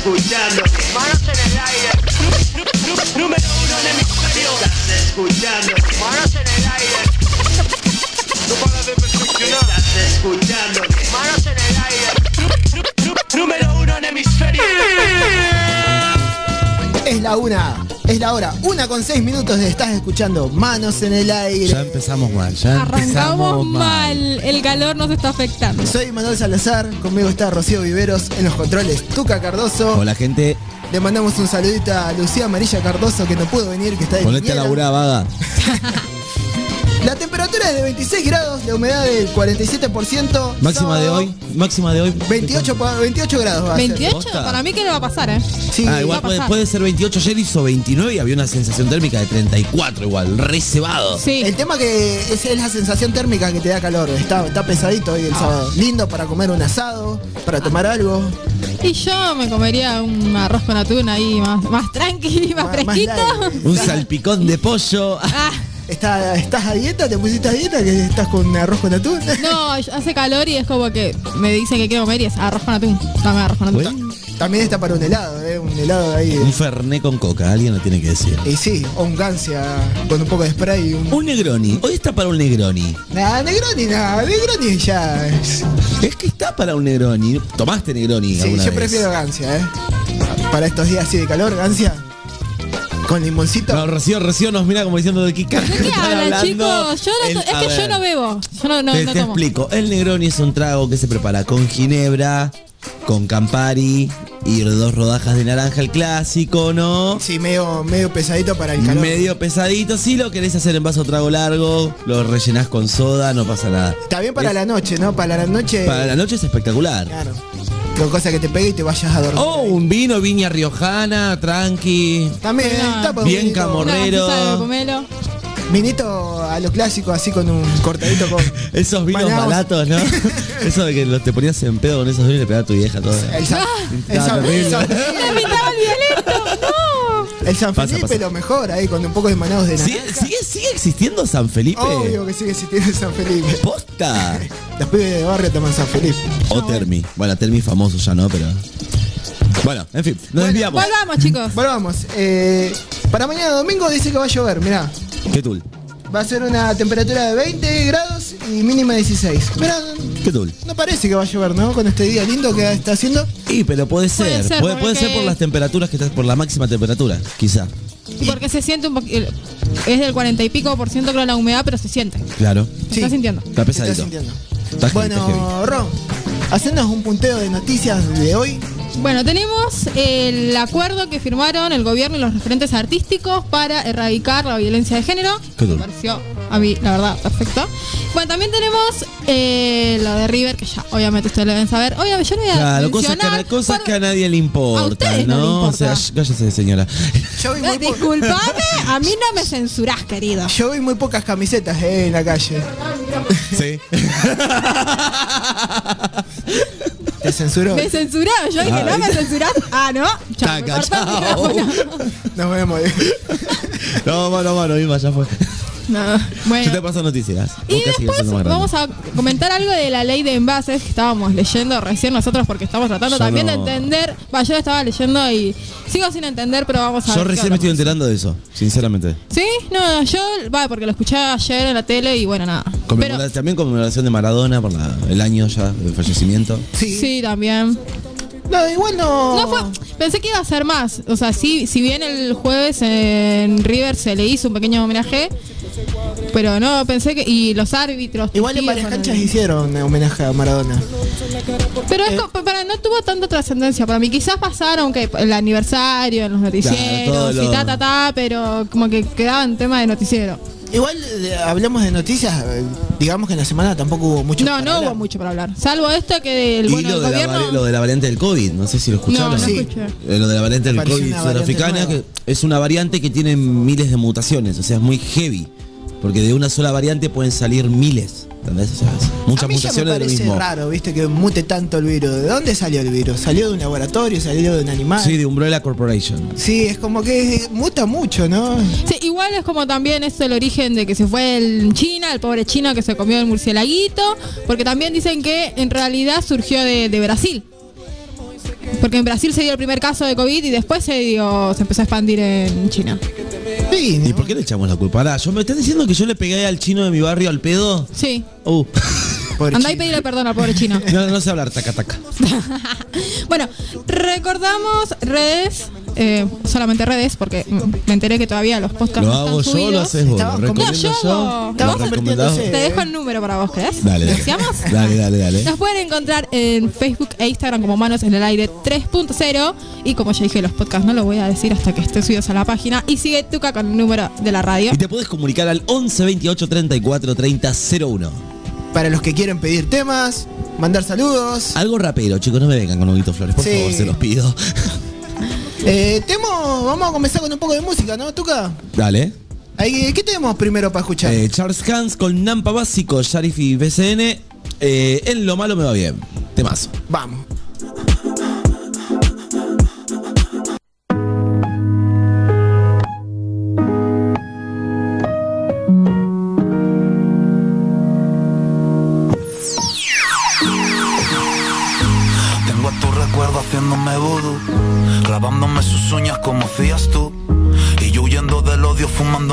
escuchando. Manos en el aire, Número uno en hemisferio. Estás escuchando. manos en el aire. No para de perfeccionar. Estás escuchando. Manos en el aire. Número uno en hemisferio. Es la una, es la hora. Una con seis minutos de estás escuchando Manos en el aire. Ya empezamos mal, ya Arrancamos empezamos mal. El calor nos está afectando. Soy Manuel Salazar, conmigo está Rocío Viveros en los controles, Tuca Cardoso. Hola gente, Le mandamos un saludito a Lucía Amarilla Cardoso que no pudo venir, que está de ponete a laburar, vaga. La temperatura es de 26 grados, la humedad del 47%. Máxima sábado, de hoy, máxima de hoy. 28, pa- 28 grados va a ser. 28, ¿Posta? para mí que le va a pasar, ¿eh? Sí, Ah, igual va a puede, pasar. puede ser 28, ayer hizo 29 y había una sensación térmica de 34 igual, re cebado. Sí. El tema que es, es la sensación térmica que te da calor. Está, está pesadito hoy el sábado. Lindo para comer un asado, para tomar algo. Y yo me comería un arroz con atún ahí más, más tranqui, más, fresquito. Un salpicón de pollo. Ah, ¿Está, ¿Estás a dieta? ¿Te pusiste a dieta? ¿Que estás con arroz con atún? no, hace calor y es como que me dicen que quiero comer y es arroz con atún. Dame arroz con atún. Bueno, También está para un helado, ¿eh? Un helado ahí. un ferné con coca, alguien lo tiene que decir. Y sí, o un gancia con un poco de spray y un... Un Negroni, hoy está para un Negroni. Nah, Negroni, nada, Negroni ya es... Es que está para un Negroni. ¿Tomaste Negroni Sí, alguna yo vez? prefiero gancia, ¿eh? Para estos días así de calor, gancia. Con limoncito. No, Rocío, Rocío nos mira como diciendo de qué carajo ¿De qué están hablan, hablando. chicos? Yo no El- to- es que yo no bebo. Yo no, no, te, no te tomo. explico. El Negroni es un trago que se prepara con ginebra, con Campari y dos rodajas de naranja, el clásico, ¿no? Sí, medio, medio pesadito para el calor. Medio pesadito. Si lo querés hacer en vaso trago largo, lo rellenás con soda, no pasa nada. Está bien para Es- la noche, ¿no? Para la noche... Para la noche es espectacular. Claro. Cosa que te pegue y te vayas a dormir. Oh, un vino, viña riojana, tranqui. También, Ah, un bien vinito- camorro. Una Morrero. gaseosa de pomelo. Vinito a lo clásico, así con un cortadito con... Esos vinos Bañados. baratos, ¿no? Eso de que los- te ponías en pedo con esos vinos y le pegaba a tu vieja todo. El San, el terrible. el San- ¡Me pintaba el. El San Pasa, Felipe pasa. lo mejor ahí, con un poco de manados de ¿Sigue, naranja. sigue, sigue existiendo San Felipe? Obvio que sigue existiendo el San Felipe. ¡Posta! Los pibes de barrio toman San Felipe. O Termi. Bueno, Termi es famoso ya, ¿no? Pero. Bueno, en fin, nos desviamos. Volvamos, chicos. Bueno, vamos. eh, para mañana domingo dice que va a llover, mirá. ¿Qué tul? Va a ser una temperatura de 20 grados y mínima 16. Mirá, ¿Qué tul? no parece que va a llover, ¿no? Con este día lindo que está haciendo. Sí, pero puede ser. Puede ser, puede, puede ser porque- por las temperaturas que estás, por la máxima temperatura, quizá. Y porque se siente un poquito. Es del 40 y pico por ciento creo la humedad, pero se siente. Claro. Se está sintiendo. Está Se está pesadito. sintiendo. Está heavy, bueno, está heavy. Ron, hacenos un punteo de noticias de hoy. Bueno, tenemos el acuerdo que firmaron el gobierno y los referentes artísticos para erradicar la violencia de género. Qué Me pareció a mí, la verdad, perfecto. Bueno, también tenemos eh, lo de River, que ya obviamente ustedes lo deben saber. Obviamente, yo no voy a Claro, cosas, que, a, cosas por- que a nadie le A importan, ustedes ¿no? no le o importa. sea, sh- cállese, señora. Yo vi muy, po- Disculpame, a mí no me censurás, querido. yo vi muy pocas camisetas eh, en la calle. Sí. Te censuró. Me censuraron, yo dije, no me censurás. Ah, no. Chao, Taca, chao. Nos vemos. No, mano, mano, Ima, ya fue. No, bueno. Yo te paso noticias. Y después vamos a comentar algo de la ley de envases que estábamos leyendo recién nosotros porque estamos tratando Yo también no. de entender. Va, yo estaba leyendo y sigo sin entender, pero vamos a Yo ver. recién me estoy enterando de eso, sinceramente. ¿Sí? No, yo, va, porque lo escuché ayer en la tele y bueno, nada. Pero, también conmemoración de Maradona por la- el año ya del fallecimiento. Sí. sí, también. No, igual no. No fue, pensé que iba a ser más. O sea, sí, si bien el jueves en River se le hizo un pequeño homenaje, pero no, pensé que. Y los árbitros. Igual en varias canchas el- hicieron homenaje a Maradona. Pero Eh. es para, no tuvo tanta trascendencia. Para mí quizás pasaron que el aniversario en los noticieros lo- y ta, ta, ta, pero como que quedaba en tema de noticiero. Igual eh, hablamos de noticias, eh, digamos que en la semana tampoco hubo mucho. No, para no hablar. hubo mucho para hablar. Salvo esto que el, y bueno, lo el de, la, gobierno... vari- lo de la variante del COVID, no sé si lo escucharon. No, no Sí. escuché. Eh, lo de la variante del COVID una variante sudafricana, que es una variante que tiene miles de mutaciones, o sea, es muy heavy. Porque de una sola variante pueden salir miles. ¿Entendés? O sea, es muchas a mí ya me mutaciones de lo parece mismo. raro, viste, que mute tanto el virus. ¿De dónde salió el virus? ¿Salió de un laboratorio? ¿Salió de un animal? Sí, de Umbrella Corporation. Sí, es como que muta mucho, ¿no? Sí, igual es como también esto el origen de que se fue en China, el pobre chino que se comió el murcielaguito, porque también dicen que en realidad surgió de, de Brasil. Porque en Brasil se dio el primer caso de COVID y después se dio, se empezó a expandir en China. Sí, ¿Y por qué le echamos la culpa? Pará, ¿yo me estás diciendo que yo le pegué al chino de mi barrio al pedo? Sí. Uh. Pobre Andá y pedirle perdón al pobre chino. No, no sé hablar taca taca. bueno, recordamos redes, eh, solamente redes, porque me enteré que todavía los podcasts Lo no hago están yo, lo subidos. haces vos. Lo como- recomiendo No, yo yo. Te dejo el número para vos, ¿querés? Dale, dale. ¿Deseamos? Dale, dale, dale. Nos pueden encontrar en Facebook e Instagram como Manos en el Aire 3.0 y como ya dije los podcasts no lo voy a decir hasta que estén subidos a la página y sigue Tuca con el número de la radio. Y te puedes comunicar al 11 28 34 30 01. Para los que quieren pedir temas, mandar saludos. Algo rapero, chicos, no me vengan con Huguito Flores, por Sí. favor, se los pido. Eh, temo, vamos a comenzar con un poco de música, ¿no, Tuca? Dale. Ahí, ¿Qué tenemos primero para escuchar? Eh, Charles Hans con Nampa Básico, Sharif y BCN. Eh, en lo malo me va bien. Temazo. Vamos.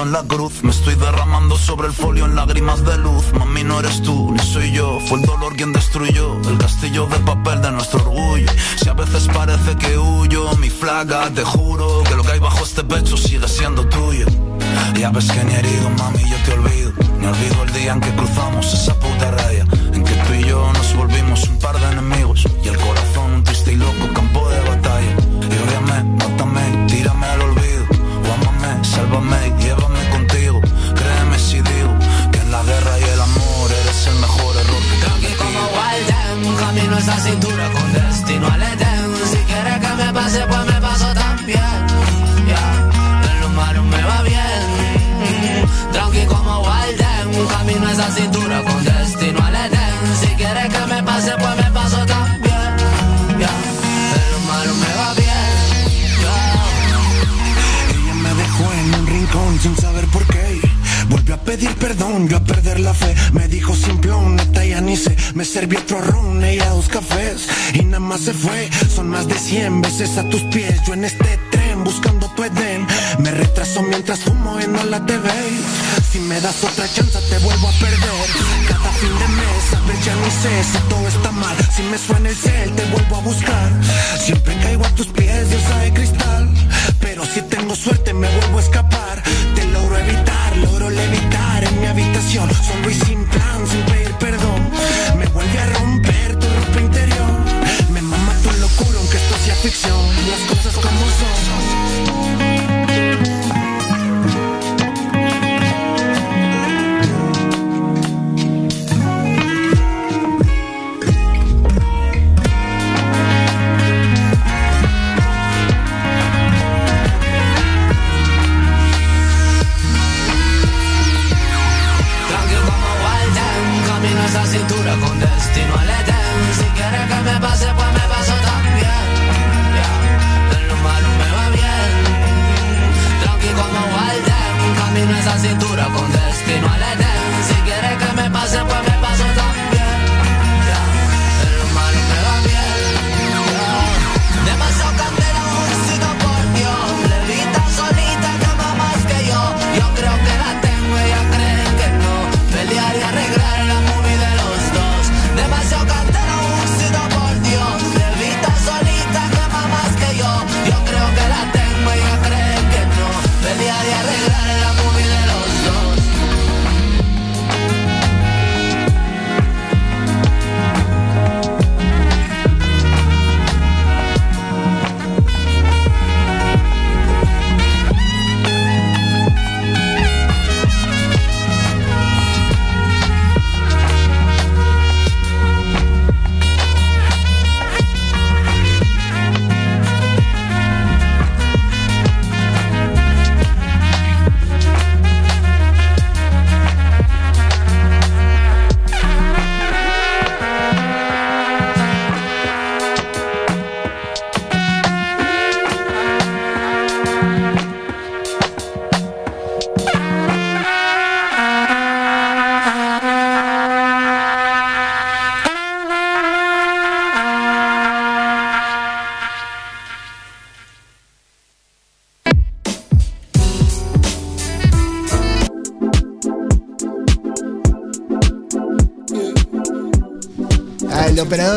En la cruz. Me estoy derramando sobre el folio en lágrimas de luz. Mami, no eres tú, ni soy yo. Fue el dolor quien destruyó el castillo de papel de nuestro orgullo. Si a veces parece que huyo, mi flaga, te juro que lo que hay bajo este pecho sigue siendo tuyo. Ya ves que ni herido, mami, yo te olvido. Ni olvido el día en que cruzamos esa puta raya. En que tú y yo nos volvimos un par de enemigos. Y el corazón destino al Edén. Serví otro ron, ella dos cafés. Y nada más se fue. Son más de 100 veces a tus pies. Yo en este tren buscando tu Edén. Me retraso mientras fumo en la TV. Si me das otra chance, te vuelvo a perder. Cada fin de mes, sabes, ya ni sé si todo está mal. Si me suena el cel, te vuelvo a buscar. Siempre caigo a tus pies, diosa de cristal. Pero si tengo suerte, me vuelvo a escapar. Te logro evitar, logro levitar en mi habitación. Solo y sin plan, sin pedir perdón.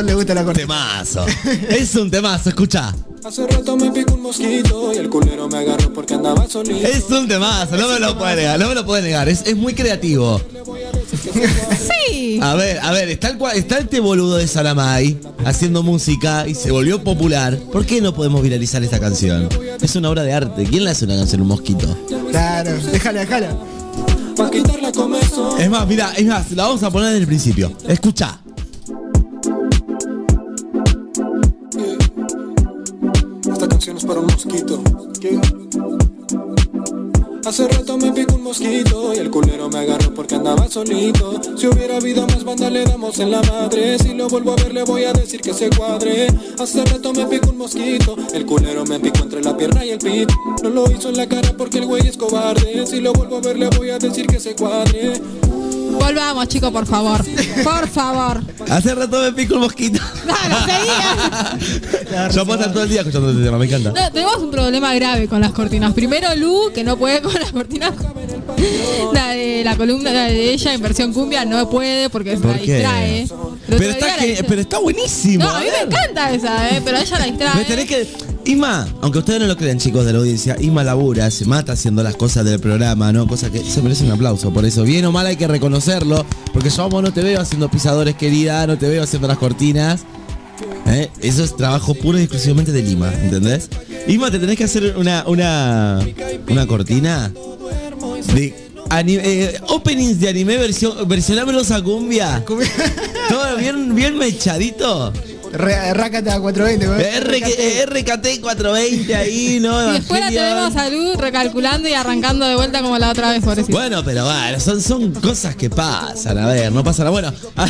Le gusta la cortina. Temazo. es un temazo, escucha. Hace rato me picó un mosquito y el culero me agarró porque andaba solito. Es un temazo, no me lo puede negar, no me lo puede negar. Es, es muy creativo. Sí. A ver, a ver, está el, está este boludo de Salamay haciendo música y se volvió popular. ¿Por qué no podemos viralizar esta canción? Es una obra de arte. ¿Quién le hace una canción a un mosquito? Claro, déjala, déjala. Es más, mira, es más, la vamos a poner desde el principio. Escucha. Hace rato me picó un mosquito y el culero me agarró porque andaba solito. Si hubiera habido más banda le damos en la madre. Si lo vuelvo a ver le voy a decir que se cuadre. Hace rato me picó un mosquito, el culero me picó entre la pierna y el pit. No lo hizo en la cara porque el güey es cobarde. Si lo vuelvo a ver le voy a decir que se cuadre. Volvamos, chicos, por favor. Por favor. Hace rato me pico el mosquito. Dale, seguía. Yo estar todo el día escuchando este tema, me encanta. No, tenemos un problema grave con las cortinas. Primero Lu, que no puede con las cortinas. La de la columna la de ella en versión cumbia no puede porque se ¿Por la qué? distrae. Pero está, que- dice- pero está buenísimo. No, a mí me encanta esa, eh, pero a ella la distrae. Me tenés que. Isma, aunque ustedes no lo crean, chicos de la audiencia, Isma labura, se mata haciendo las cosas del programa, ¿no? Cosa que se merece un aplauso. Por eso, bien o mal hay que reconocerlo. Porque yo a vos no te veo haciendo pisadores, querida, no te veo haciendo las cortinas. ¿eh? Eso es trabajo puro y exclusivamente de Lima, ¿entendés? Isma, te tenés que hacer una, una, una cortina de ani- eh, openings de anime versión, versionámelos a cumbia. Todo bien, bien mechadito. Rácata 420, güey. RK RKT 420 ahí, ¿no? Y después la tenemos a Lu recalculando y arrancando de vuelta como la otra vez. Bueno, pero bueno, son, son cosas que pasan, a ver, no pasa nada. Bueno, ah,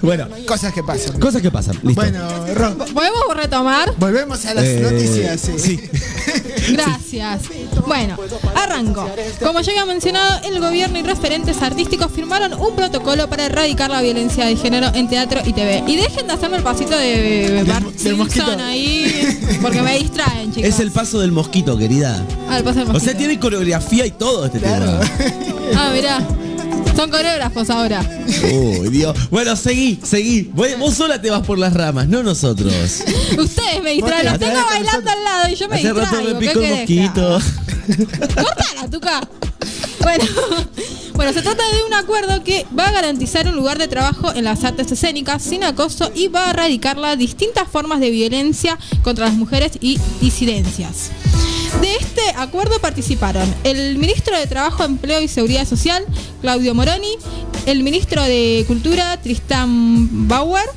bueno, Cosas que pasan. cosas que pasan, listo. Bueno, Ro, ¿Podemos retomar? volvemos a las Eh, noticias. Sí. sí. Gracias. Bueno, arranco. Como ya había mencionado, el gobierno y referentes artísticos firmaron un protocolo para erradicar la violencia de género en teatro y TV. Y dejen de hacerme el pasito de Bart del Simpson ahí, porque me distraen, chicos. Es el paso del mosquito, querida. Ah, el paso del O sea, tiene coreografía y todo este Claro. tema. Ah, mirá. Son coreógrafos ahora. Uy, Dios. Bueno, seguí, seguí. Vos, vos sola te vas por las ramas, no nosotros. Ustedes me distraen. Los tengo bailando al lado y yo me Hace rato distraigo. me ¿Qué picó el querés mosquito. Cortala, tuca. Bueno, bueno, se trata de un acuerdo que va a garantizar un lugar de trabajo en las artes escénicas sin acoso y va a erradicar las distintas formas de violencia contra las mujeres y disidencias. De este acuerdo participaron el ministro de Trabajo, Empleo y Seguridad Social, Claudio Moroni, el ministro de Cultura, Tristan Bauer,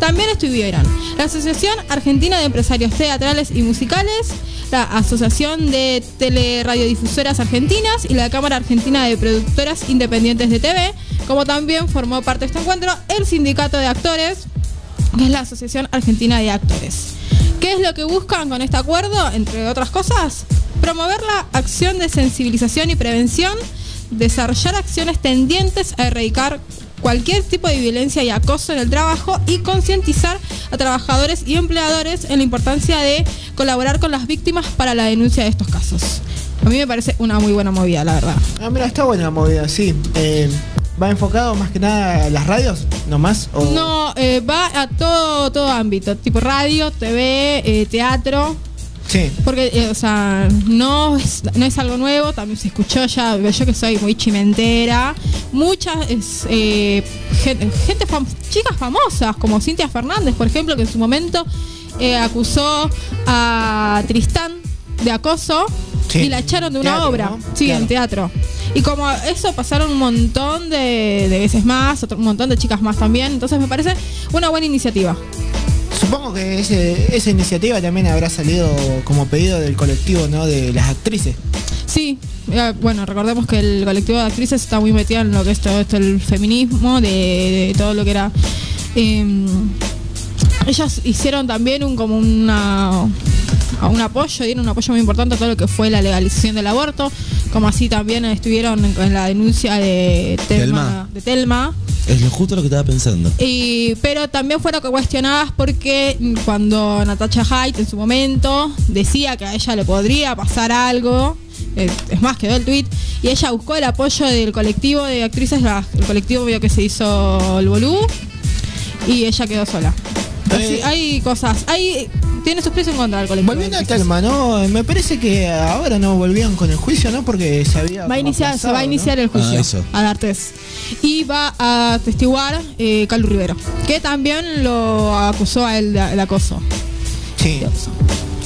también estuvieron la Asociación Argentina de Empresarios Teatrales y Musicales, la Asociación de Teleradiodifusoras Argentinas y la Cámara Argentina de Productoras Independientes de TV, como también formó parte de este encuentro el Sindicato de Actores, que es la Asociación Argentina de Actores. ¿Qué es lo que buscan con este acuerdo? Entre otras cosas, promover la acción de sensibilización y prevención, desarrollar acciones tendientes a erradicar cualquier tipo de violencia y acoso en el trabajo y concientizar a trabajadores y empleadores en la importancia de colaborar con las víctimas para la denuncia de estos casos. A mí me parece una muy buena movida, la verdad. Ah, mira, está buena la movida, sí. Eh, ¿Va enfocado más que nada a las radios? ¿Nomás? O... No, eh, va a todo, todo ámbito, tipo radio, TV, eh, teatro, Sí. Porque, eh, o sea, no es, no es algo nuevo, también se escuchó ya, yo que soy muy chimentera, muchas es, eh, gente, gente fam- chicas famosas, como Cintia Fernández, por ejemplo, que en su momento eh, acusó a Tristán de acoso Sí. y la echaron de una Teatro, obra, ¿no? sí, Claro. en teatro. Y como eso pasaron un montón de, de veces más, otro, un montón de chicas más también, entonces me parece una buena iniciativa. Supongo que ese- esa iniciativa también habrá salido como pedido del colectivo, ¿no? De las actrices. Sí, eh, bueno, recordemos que el colectivo de actrices está muy metido en lo que es todo esto, el feminismo, de, de todo lo que era. eh, ellas hicieron también un como una a un apoyo, dieron un apoyo muy importante a todo lo que fue la legalización del aborto, como así también estuvieron en, en la denuncia de Telma, Telma. de Telma. Es lo justo lo que estaba pensando. Y, pero también fueron cuestionadas porque cuando Natasha Haidt en su momento decía que a ella le podría pasar algo, es más, quedó el tweet, y ella buscó el apoyo del colectivo de actrices, el colectivo vio que se hizo el bolú, y ella quedó sola. Así, hay cosas, hay tiene sus pies en contra del colectivo. Volviendo a Telma, ¿no? Me parece que ahora no volvían con el juicio, ¿no? Porque se había. Va a iniciar, se va a iniciar ¿no? el juicio Ah, eso. a D'Artes. Y va a testiguar eh, Calu Rivero, que también lo acusó a él de, de acoso. Sí.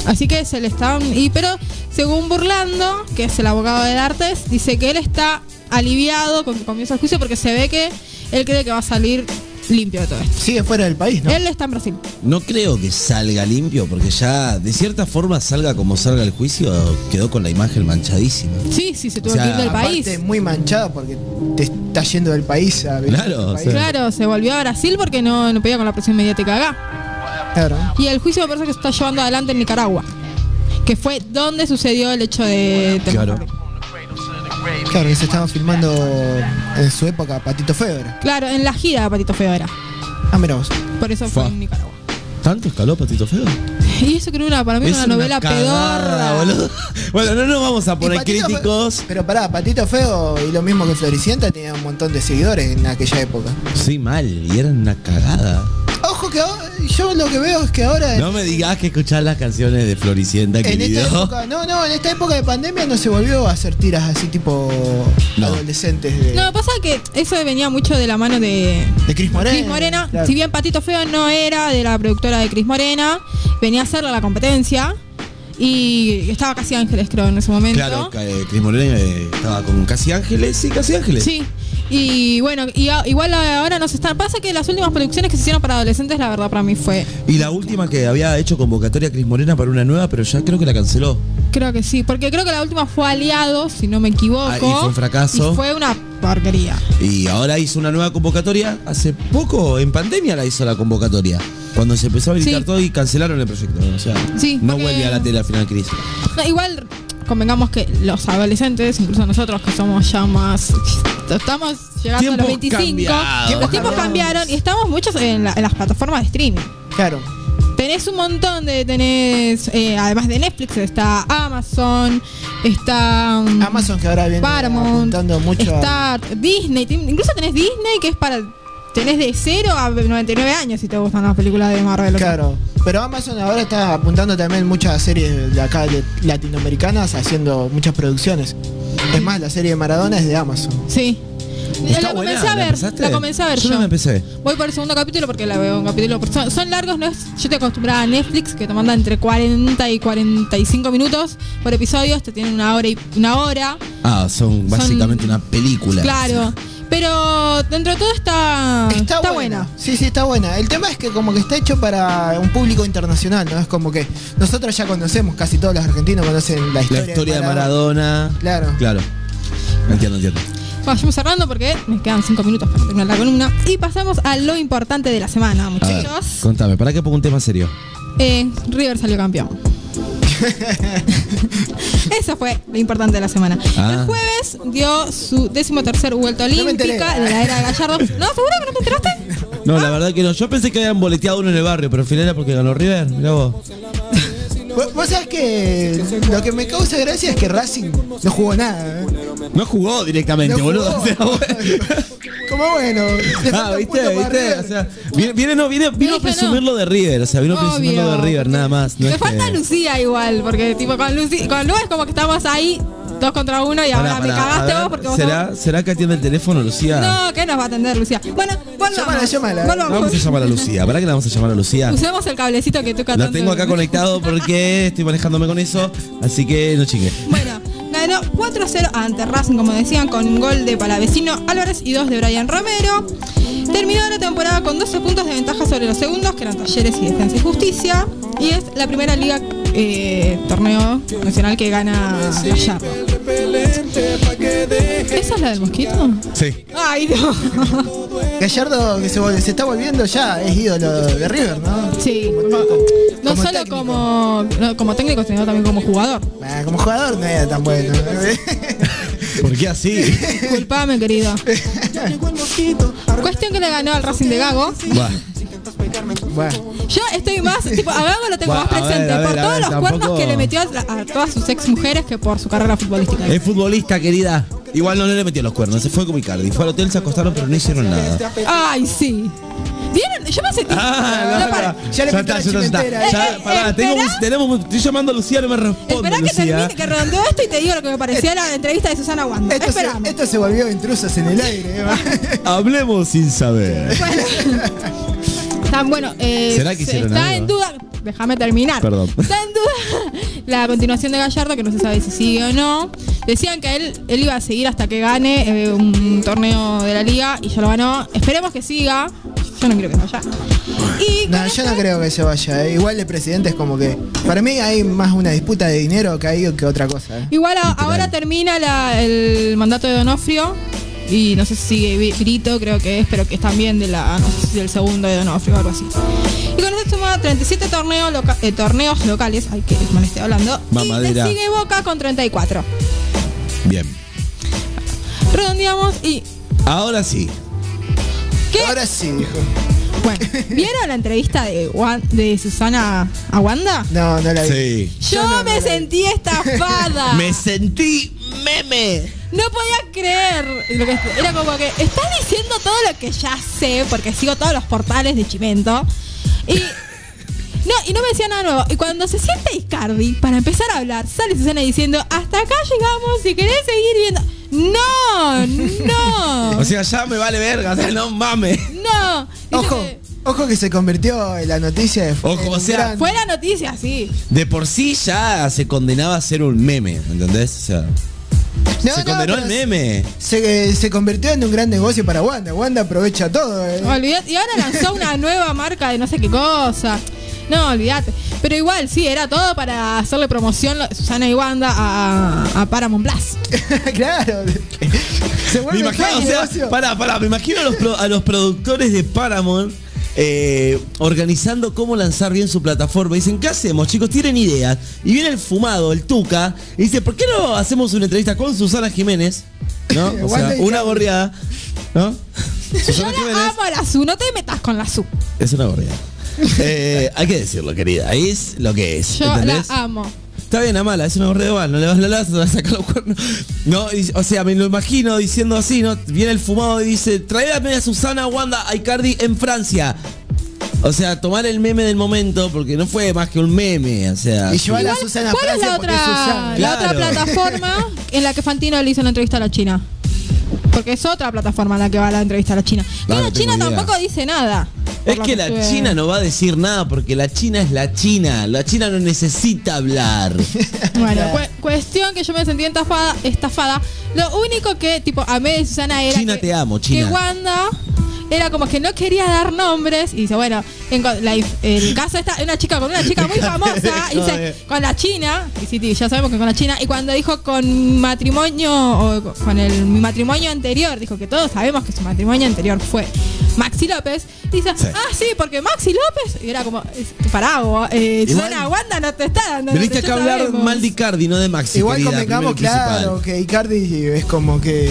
Así que se le están. Y, pero según Burlando, que es el abogado de D'Artes, dice que él está aliviado con que comienza el juicio porque se ve que él cree que va a salir limpio de todo esto. Sigue fuera del país, ¿no? Él está en Brasil. No creo que salga limpio, porque ya, de cierta forma, salga como salga el juicio, quedó con la imagen manchadísima. Sí, sí, se tuvo O sea, que ir del Aparte, país. muy manchada porque te está yendo del país a Claro, o sea. Claro, se volvió a Brasil porque no, no podía con la presión mediática acá. Claro. Y el juicio me parece que se está llevando adelante en Nicaragua, que fue donde sucedió el hecho de Claro. Claro, que se estaba filmando en su época Patito Feo era. Claro, en la gira de Patito Feo era. Ah, mira vos. Por eso fue en Nicaragua. ¿Tanto escaló Patito Feo? Y eso creo una, para mí Es una novela cagada, pedorra. boludo. Bueno, no nos vamos a poner Patito críticos. Pero pará, Patito Feo y lo mismo que Floricienta tenía un montón de seguidores en aquella época. Sí, mal, y era una cagada. Ojo que ahora- yo lo que veo es que ahora No me digas que escuchás las canciones de Floricienta, en esta querido. época, no, no, en esta época de pandemia no se volvió a hacer tiras así tipo No. adolescentes de, No, pasa que eso venía mucho de la mano de de Cris Morena. Cris Morena. Claro. Si bien Patito Feo no era de la productora de Cris Morena, venía a hacerle la competencia. Y estaba Casi Ángeles, creo, en ese momento. Claro, que, eh, Cris Morena eh, estaba con Casi Ángeles, sí, Casi Ángeles. Sí. Y bueno, y a- igual ahora no se están. Pasa que las últimas producciones que se hicieron para adolescentes, la verdad, para mí fue. Y la última que había hecho convocatoria Cris Morena para una nueva, pero ya creo que la canceló. Creo que sí. Porque creo que la última fue Aliados, si no me equivoco. Ah, y fue un fracaso. Y fue una porquería. Y ahora hizo una nueva convocatoria. Hace poco, en pandemia la hizo la convocatoria. Cuando se empezó a habilitar Sí. todo y cancelaron el proyecto. O sea, Sí, no porque- vuelve a la tele al final Cris. Igual convengamos que los adolescentes, incluso nosotros que somos ya más. Estamos llegando a los 25. cambiados. Los tiempos cambiaron y estamos muchos en, la- en las plataformas de streaming. Claro. Tenés un montón de. Tenés. eh, además de Netflix, está Amazon, está. mm, Amazon que ahora viene Paramount, mucho a- está Disney, incluso tenés Disney que es para. Tenés de 0 a 99 años si te gustan las películas de Marvel. Claro. Pero Amazon ahora está apuntando también muchas series de acá de- latinoamericanas haciendo muchas producciones. Es más, la serie de Maradona es de Amazon. Sí. Está la buena, comencé a ¿la ver, empezaste? la comencé a ver Yo yo. no la empecé. Voy por el segundo capítulo porque la veo un capítulo son, son largos, no es, yo te acostumbrada a Netflix que te manda entre 40 y 45 minutos por episodios, te tienen una hora y una hora. Ah, son básicamente una película. Claro. Pero dentro de todo está, Está, está buena. buena. Sí, sí, está buena. El tema es que como que está hecho para un público internacional, ¿no? Es como que nosotros ya conocemos, casi todos los argentinos conocen la La historia, de Maradona. Claro. Claro. Entiendo, entiendo. Vayamos cerrando porque me quedan 5 minutos para terminar la columna. Y pasamos a lo importante de la semana, A ver, muchachos. contame, ¿para qué pongo un tema serio? Eh, River salió campeón. Eso fue lo importante de la semana. Ah. El jueves dio su décimo tercer vuelta olímpica de la era de Gallardo. ¿No? ¿Seguro que no te enteraste? No, la verdad que no. Yo pensé que habían boleteado uno en el barrio, pero al final era porque ganó River. Mirá vos. Vos, sabés que lo que me causa gracia es que Racing no jugó nada. ¿eh? No jugó directamente, No boludo. jugó. O sea, bueno. Como bueno. Ah, viste, viste. O sea, viene, viene, no, viene, vino a Dije, no. presumir lo de River. O sea, vino a presumir lo de. River, nada más. No Me es falta que- Lucía igual, porque tipo con Lucía, con Lu es como que estamos ahí dos contra uno y ahora me cagaste vos porque vos ¿será, ¿Será que atiende el teléfono, Lucía? No, ¿qué nos va a atender Lucía? Bueno, volvamos. Llámala, llámala. Volvamos. Vamos a llamar a Lucía. ¿Para qué la vamos a llamar a Lucía? Usemos el cablecito que toca La tengo acá conectado porque estoy manejándome con eso. Así que no chingue. Bueno, ganó 4 a 0 ante Racing, como decían, con un gol de Palavecino Álvarez y dos de Brian Romero. Terminó la temporada con 12 puntos de ventaja sobre los segundos, que eran Talleres y Defensa y Justicia. Y es la primera liga eh, torneo nacional que gana Gallardo. ¿Esa es la del mosquito? Sí. Ay, no. Gallardo que se, está volviendo ya es ídolo de River, ¿no? Sí. No Como solo técnico. como, no, como técnico, sino también como jugador. Ah, como jugador no era tan bueno. ¿Por qué así? Culpame, querido. Cuestión que le ganó al Racing de Gago. Bueno, bueno, Yo estoy más, tipo, a Gago lo tengo Bueno, más presente ver, por todos ver, los tampoco- cuernos que le metió a, a todas sus ex mujeres que por su carrera futbolística. es futbolista, querida. Igual no le metió los cuernos. Se fue como Icardi. Fue al hotel, se acostaron, pero no hicieron nada. Ay, sí. ¿Vieron? Yo me sentí. Ah, No, no, para. Ya le ya metí está, la ya está, ya Eh, eh, pará, eh, tengo- espera. tenemos, estoy llamando a Lucía, no me responde. Esperá que termine, que redondeo esto y te digo lo que me pareció la entrevista de Susana Wanda. Esto se, esto se volvió intrusos en el aire. Eva. Hablemos sin saber. Bueno. Bueno. eh, ¿Será que se- hicieron Está algo? en duda. Déjame terminar. Perdón. Está en duda la continuación de Gallardo, que no se sabe si sigue o no. Decían que él, él iba a seguir hasta que gane eh, un torneo de la liga y ya lo ganó. Esperemos que siga. Yo no quiero que vaya. Y No, yo no creo que se vaya. eh. Igual de presidente es como que. Para mí hay más una disputa de dinero que ahí que otra cosa. eh. Igual a- ahora termina la- el mandato de Donofrio. Y no sé si sigue Brito, creo que es, pero que es también de la, no sé si del segundo de Donofrio o algo así. Y con eso suma 37 torneos, loca- eh, torneos locales, ay que mal estoy hablando. Mamadera. Y le sigue Boca con 34. Bien. Redondeamos y. Ahora sí. ¿Qué? Ahora sí, dijo. Bueno, ¿vieron la entrevista de, Wan- de Susana a Wanda? No, no la vi. Sí. Yo Yo no, me no sentí estafada. Me sentí meme. No podía creer lo que era como que estás diciendo todo lo que ya sé porque sigo todos los portales de Chimento y no y no me decía nada nuevo y cuando se siente Icardi para empezar a hablar sale Susana diciendo hasta acá llegamos si querés seguir viendo no no O sea, ya me vale verga, o sea, no mames. no Ojo, que ojo que se convirtió en la noticia de. Ojo, o sea, gran- fue la noticia sí De por sí ya se condenaba a ser un meme, ¿entendés? O sea, No, se no, condenó pero el meme. Se, se convirtió en un gran negocio para Wanda. Wanda aprovecha todo. eh. Olvidate. Y ahora lanzó una nueva marca de no sé qué cosa. No, olvídate. Pero igual, sí, era todo para hacerle promoción Susana y Wanda a, a Paramount Plus. claro. Se Me vuelve imagino, o sea, pará, me imagino a los, pro- a los productores de Paramount eh, organizando cómo lanzar bien su plataforma. Dicen, ¿qué hacemos, chicos? Tienen ideas. Y viene el fumado, el Tuca, y dice, ¿por qué no hacemos una entrevista con Susana Jiménez? ¿No? O sea, una Carlos. gorriada. ¿No? Yo Susana la Jiménez amo a la SU, no te metas con la SU. es una gorriada. Eh, hay que decirlo, querida. Es lo que es. Yo ¿entendés? la amo. Está bien, Amala, es una gorra de igual, no le vas, no le vas a sacar los cuernos. No, y- o sea, me lo imagino diciendo así, ¿no? Viene el fumado y dice, tráigame a Susana Wanda a Icardi en Francia. O sea, tomar el meme del momento, porque no fue más que un meme, o sea. Y llevar a Susana a ¿Cuál es la otra, Susana. la otra plataforma en la que Fantino le hizo la entrevista a la China? Porque es otra plataforma en la que va la entrevista a la China. No, no la China idea. tampoco dice nada. Es que la China no va a decir nada, porque la China es la China. La China no necesita hablar. Bueno, cu- cuestión que yo me sentí estafada, estafada. Lo único que, tipo, a mí de Susana era. China, que, te amo, China. Que Wanda era como que no quería dar nombres. Y dice, bueno, en la el caso está una chica con una chica muy famosa. y dice, con la China. Y sí, ya sabemos que con la China. Y cuando dijo con matrimonio, o co- con el mi matrimonio anterior, dijo que todos sabemos que su matrimonio anterior fue Maxi López. Y dice, Sí. ah, sí, porque Maxi López. Y era como, pará, eh, Susana, Wanda no te está dando. Veniste acá a hablar sabemos. mal de Icardi, no de Maxi. Igual querida, convengamos, claro, que Icardi es como que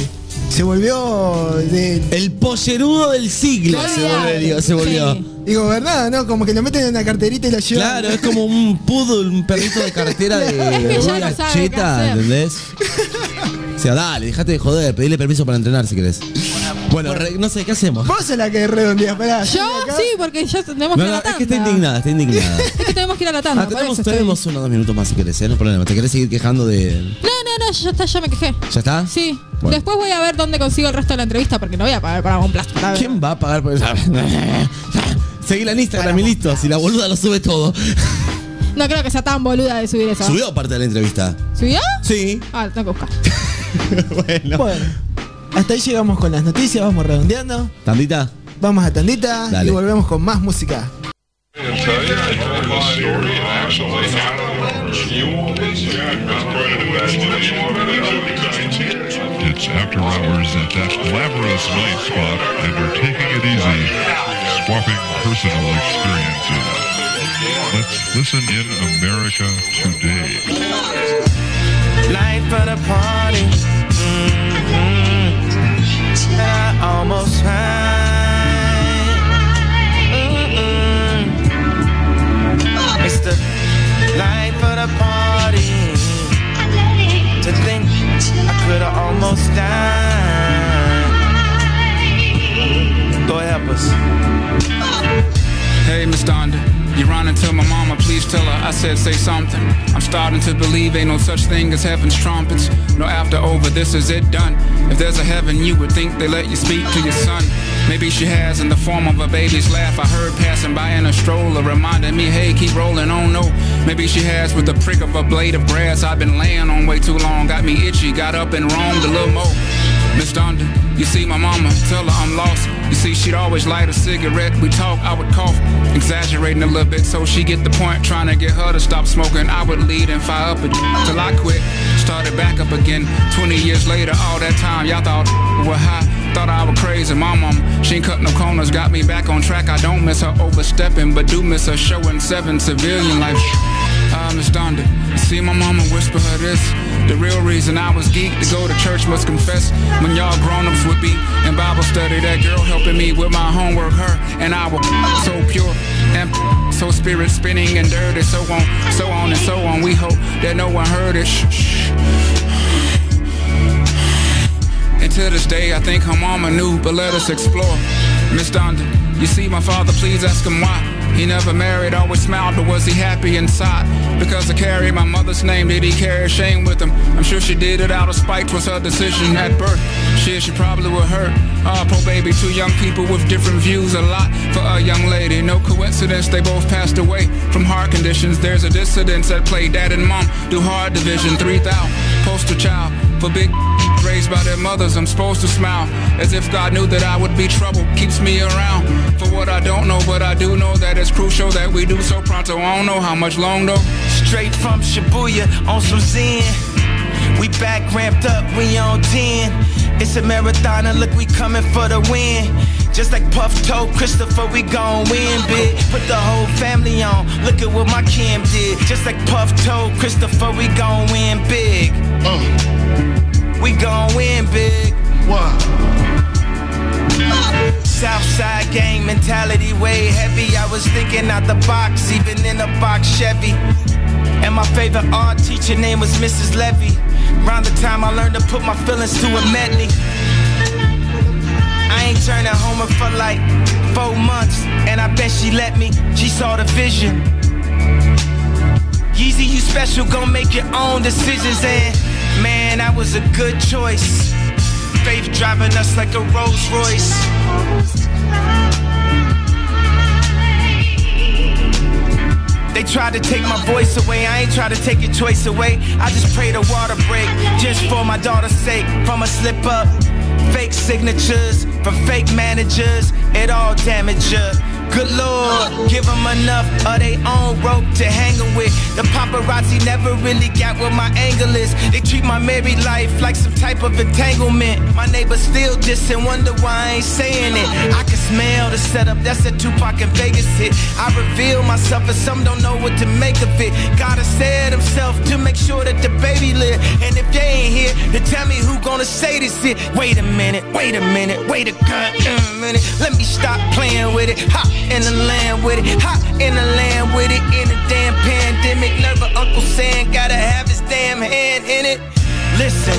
se volvió de. El pollerudo del siglo se volvió. Se volvió. Sí. Digo, ¿verdad? ¿No? Como que lo meten en una carterita y lo llevan. Claro, es como un poodle, un perrito de carretera de que ya rueda no sabe qué cheta. ¿entendés? O sea, dale, dejate de joder, pedile permiso para entrenar si querés. Bueno, re- no sé, ¿qué hacemos? Vos sos la que redondea, pará. Yo acá. sí, porque ya tenemos No, que ir no, a la es tanda. que está indignada, está indignada. Es que tenemos que ir a la tanda. Ah, por tenemos, eso estoy- tenemos uno o dos minutos más si querés, ¿eh? No hay problema. ¿Te querés seguir quejando de...? No, no, no, ya está, ya me quejé. ¿Ya está? Sí. Bueno. Después voy a ver dónde consigo el resto de la entrevista porque no voy a pagar para un ver. ¿Quién va a pagar por eso? Seguila en Instagram y listo, si la boluda lo sube todo. No creo que sea tan boluda de subir eso. ¿Subió parte de la entrevista? ¿Subió? Sí. Ah, lo tengo que buscar. bueno. Bueno, hasta ahí llegamos con las noticias, vamos redondeando. ¿Tandita? Vamos a tandita Dale. y volvemos con más música. It's after hours at that glamorous night spot, and you're taking it easy, swapping personal experiences. Let's listen in America today. Night for the party. Mm-hmm. I almost cried. Mm-mm. It's the night for the party. To think could have almost died. Lord, help us. Hey, Miss Donda. you runnin' to my mama, please tell her I said say something. I'm starting to believe ain't no such thing as heaven's trumpets. No after over, this is it done. If there's a heaven, you would think they let you speak to your son. Maybe she has in the form of a baby's laugh. I heard passing by in a stroller, reminding me, hey, keep rolling on. No, maybe she has with the prick of a blade of grass. I've been laying on way too long, got me itchy, got up and roamed a little more. Miss Donda, you see my mama, tell her I'm lost. You see, she'd always light a cigarette. We talk, I would cough, exaggerating a little bit so she get the point. Trying to get her to stop smoking, I would lead and fire up till I quit. Started back up again. 20 years later, all that time, y'all thought we were high. Thought I was crazy. My mom, she ain't cut no corners, got me back on track. I don't miss her overstepping, but do miss her showing seven civilian life. Ah, Miss Donda, see my mama whisper her this. The real reason I was geeked to go to church must confess. When y'all grown-ups would be in Bible study, that girl helping me with my homework, her and I were so pure and so spirit spinning and dirty, so on, so on and so on. We hope that no one heard it. Shh, shh. And to this day, I think her mama knew, but let us explore. Miss Donda, you see my father, please ask him why. He never married, always smiled, but was he happy inside? Because I carry my mother's name, did he carry shame with him? I'm sure she did it out of spite, was her decision at birth. Shit, she probably would hurt. Ah, poor baby, two young people with different views, a lot for a young lady. No coincidence, they both passed away from heart conditions. There's a dissidence at play. Dad and mom do hard division, 3,000 poster child for big raised by their mothers. I'm supposed to smile as if God knew that I would be trouble. Keeps me around for what I don't know, but I do know that it's crucial that we do so pronto. I don't know how much long though. Straight from Shibuya on some Zen. We back ramped up, we on 10. It's a marathon and look, we coming for the win. Just like Puff told Christopher, we gon' win big. Put the whole family on. Look at what my Kim did. Just like Puff told Christopher, we gon' win big. Uh. We gon' win big. What? Southside gang mentality way heavy. I was thinking out the box, even in a box Chevy. And my favorite art teacher name was Mrs. Levy. Around the time I learned to put my feelings to a medley. Ain't turning homer for like four months, and I bet she let me. She saw the vision. Yeezy, you special, gon' make your own decisions, and man, that was a good choice. Faith driving us like a Rolls Royce. They tried to take my voice away. I ain't try to take your choice away. I just pray the water break just for my daughter's sake. From a slip up, fake signatures from fake managers, it all damage her. Good Lord, give them enough of their own rope to hang with. The paparazzi never really got what my angle is. They treat my married life like some type of entanglement. My neighbors still diss and wonder why I ain't saying it. I can smell the setup, that's a Tupac and Vegas hit. I reveal myself and some don't know what to make of it. Gotta said himself to make sure that the baby live. And if they ain't here, then tell me who gonna say this shit. Wait a minute, wait a minute, wait a goddamn minute. Let me stop playing with it. Hop in the land with it, hop in the land with it. In a damn pandemic, never Uncle Sam gotta have his damn hand in it. Listen,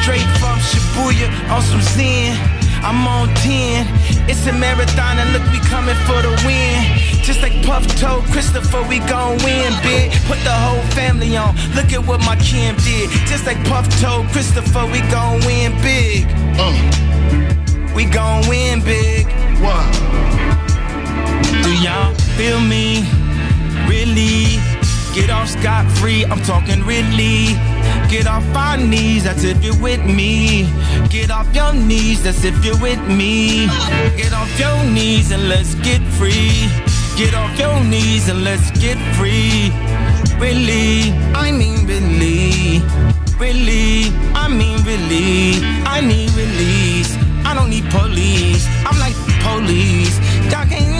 straight from Shibuya on some Zen. I'm on 10. It's a marathon and look, we coming for the win. Just like Puff told Christopher, we gon' win big. Put the whole family on. Look at what my Kim did. Just like Puff told Christopher, we gon' win big. Uh. We gon' win big. What? Do y'all feel me? Really? Get off scot free, I'm talking really. Get off our knees, that's if you're with me. Get off your knees, that's if you're with me. Get off your knees and let's get free. Get off your knees and let's get free. Really, I mean really. Really, I mean really. I need release. I don't need police. I'm like police. Y'all can't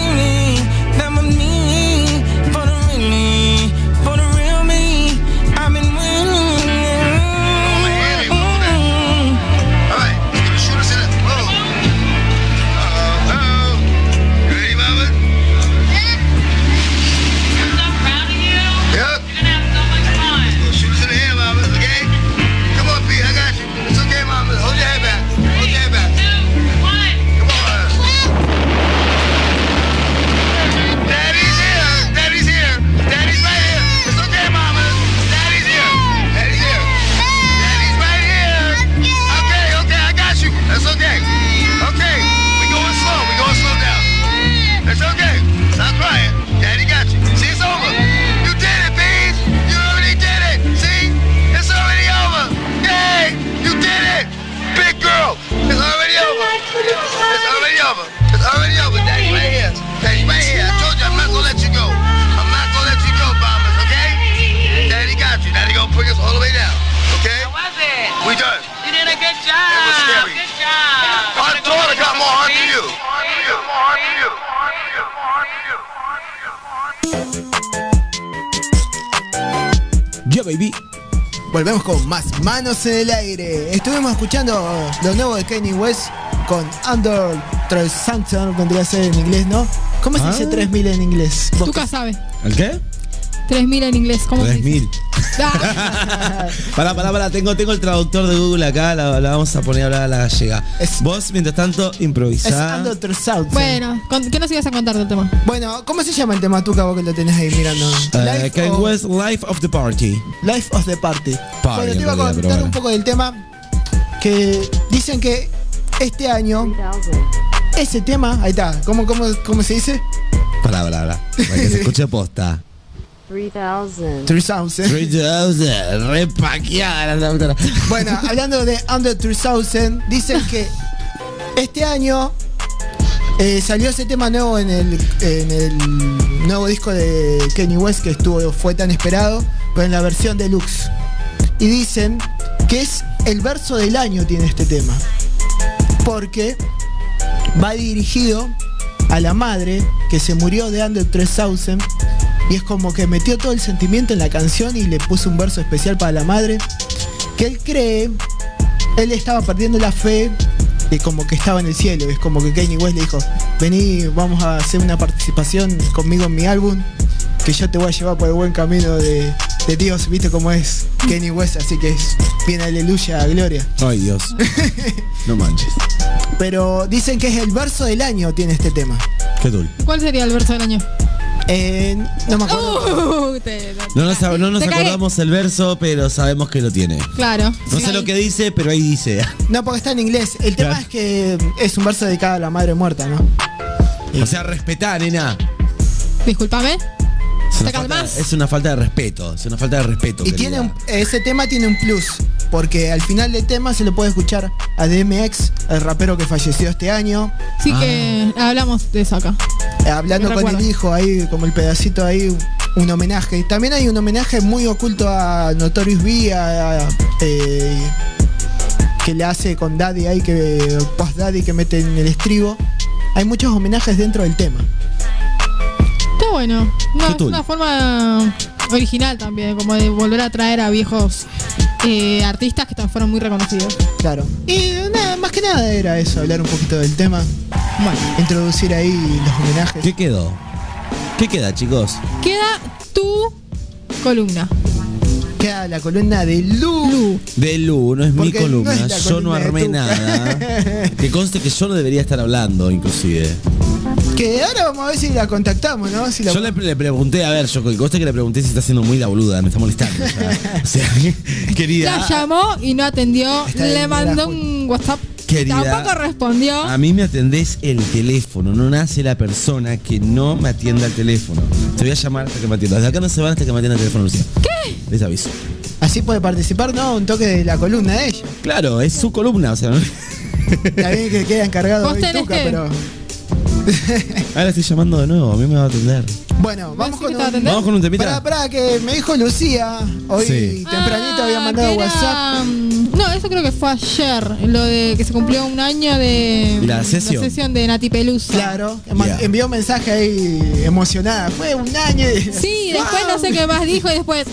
manos en el aire. Estuvimos escuchando lo nuevo de Kanye West con Under 3000, vendría a ser en inglés, ¿no? ¿Cómo se Ah. dice 3000 en inglés? Tuca sabe. ¿El qué? 3000 en inglés. ¿Cómo se dice? 3000. Pará, pará, pará, tengo, tengo el traductor de Google acá, la, la vamos a poner a hablar a la gallega. Es- Vos, mientras tanto, Es improvisá. Under 3000. bueno, con- ¿qué nos ibas a contar del tema? Bueno, ¿cómo se llama el tema Tuca vos que lo tenés ahí mirando? Kanye of- West, Life of the Party. Life of the Party. Party, bueno, te iba a contar bueno. un poco del tema que dicen que este año ese tema, ahí está, ¿cómo, cómo, cómo se dice? Pará, pará, pará. Para que se escuche posta. 3000. 3000. 3000, repaqueada la traductora. Bueno, hablando de Under 3000, dicen que este año eh, salió ese tema nuevo en el, en el nuevo disco de Kanye West que estuvo, fue tan esperado, pero en la versión deluxe. Y dicen que es el verso del año tiene este tema. Porque va dirigido a la madre que se murió de Under 3000 y es como que metió todo el sentimiento en la canción y le puso un verso especial para la madre que él cree, él estaba perdiendo la fe de como que estaba en el cielo. Es como que Kanye West le dijo, vení, vamos a hacer una participación conmigo en mi álbum, que yo te voy a llevar por el buen camino de, de Dios, viste cómo es Kanye West, así que es bien aleluya, gloria. Ay, Dios. No manches. Pero dicen que es el verso del año tiene este tema. Qué dul. ¿Cuál sería el verso del año? Eh, no me acuerdo. Uh, te- No nos, no nos Te cagué. acordamos el verso, pero sabemos que lo tiene. Claro. No sé lo que dice, pero ahí dice. No, porque está en inglés. El tema Claro. es que es un verso dedicado a la madre muerta, ¿no? O sea, respetá, nena. Disculpame. Es una, ¿Te falta, calmás? es una falta de respeto. Es una falta de respeto. Y querida. tiene un- ese tema tiene un plus, porque al final del tema se lo puede escuchar a DMX, el rapero que falleció este año, Sí que hablamos de eso acá. eh, hablando Me con recuerdo. el hijo ahí, como el pedacito ahí, un homenaje. Y también hay un homenaje muy oculto a Notorious B, a- a, eh, que le hace con Daddy ahí, que Post Daddy que mete en el estribo. Hay muchos homenajes dentro del tema. Bueno. No, Qué es una forma original también, como de volver a traer a viejos eh, artistas que también fueron muy reconocidos. Claro. Y nada, más que nada era eso, hablar un poquito del tema. Bueno, introducir ahí los homenajes. ¿Qué quedó? ¿Qué queda, chicos? Queda tu columna. Queda la columna de Lu. De Lu, no es mi no columna. es yo no armé nada. Que conste que yo no debería estar hablando, inclusive. Que ahora vamos a ver si la contactamos, ¿no? Si la- Yo le, le pregunté, a ver, yo que conste que le pregunté si está haciendo muy la boluda, me está molestando. O sea, querida. La llamó y no atendió. Está de Le mandó un WhatsApp. Querida. Tampoco respondió. A mí me atendés el teléfono, no nace la persona que no me atienda el teléfono. Te voy a llamar hasta que me atienda. Desde acá no se van hasta que me atienda el teléfono, Lucía. ¿Qué? Les aviso. Así puede participar, ¿no? Un toque de la columna de ella. Claro, es su columna, o sea, ¿no? Está bien que queda encargado Vos hoy tenés Tuca, que- pero. Ahora estoy llamando de nuevo, a mí me va a atender. Bueno, vamos con un. Vamos con un temita. Pará, pará, que me dijo Lucía. Hoy Sí. tempranito había Ah, mandado que era, WhatsApp. mm, No, eso creo que fue ayer. Lo de que se cumplió un año de. ¿La sesión? de Nati Pelusa. Claro, ma- envió un mensaje ahí emocionada. Fue un año. y- Sí, después no sé qué más dijo y después.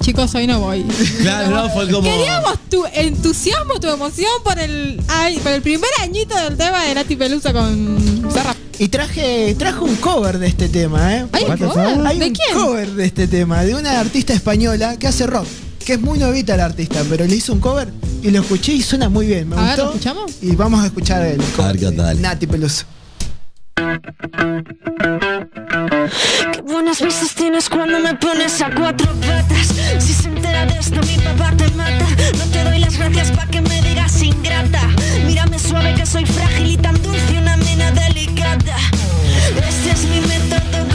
Chicos, hoy no voy. Claro, no, fue como. Queríamos tu entusiasmo, tu emoción por el, ay, por el primer añito del tema de Nati Pelusa con Serra. Y traje, trajo un cover de este tema, ¿eh? ¿Hay un cover? Hay ¿De un quién? cover de este tema, de una artista española que hace rock, que es muy novita la artista, pero le hizo un cover y lo escuché y suena muy bien. Me A ver, gustó. ¿lo escuchamos? Y vamos a escuchar el cover ver de dale. Nati Peluso. Qué buenas vistas tienes cuando me pones a cuatro patas. Si se entera de esto, mi papá te mata. No te doy las gracias pa' que me digas ingrata. Mírame suave que soy frágil y tan dulce, una mina delicada. Este es mi método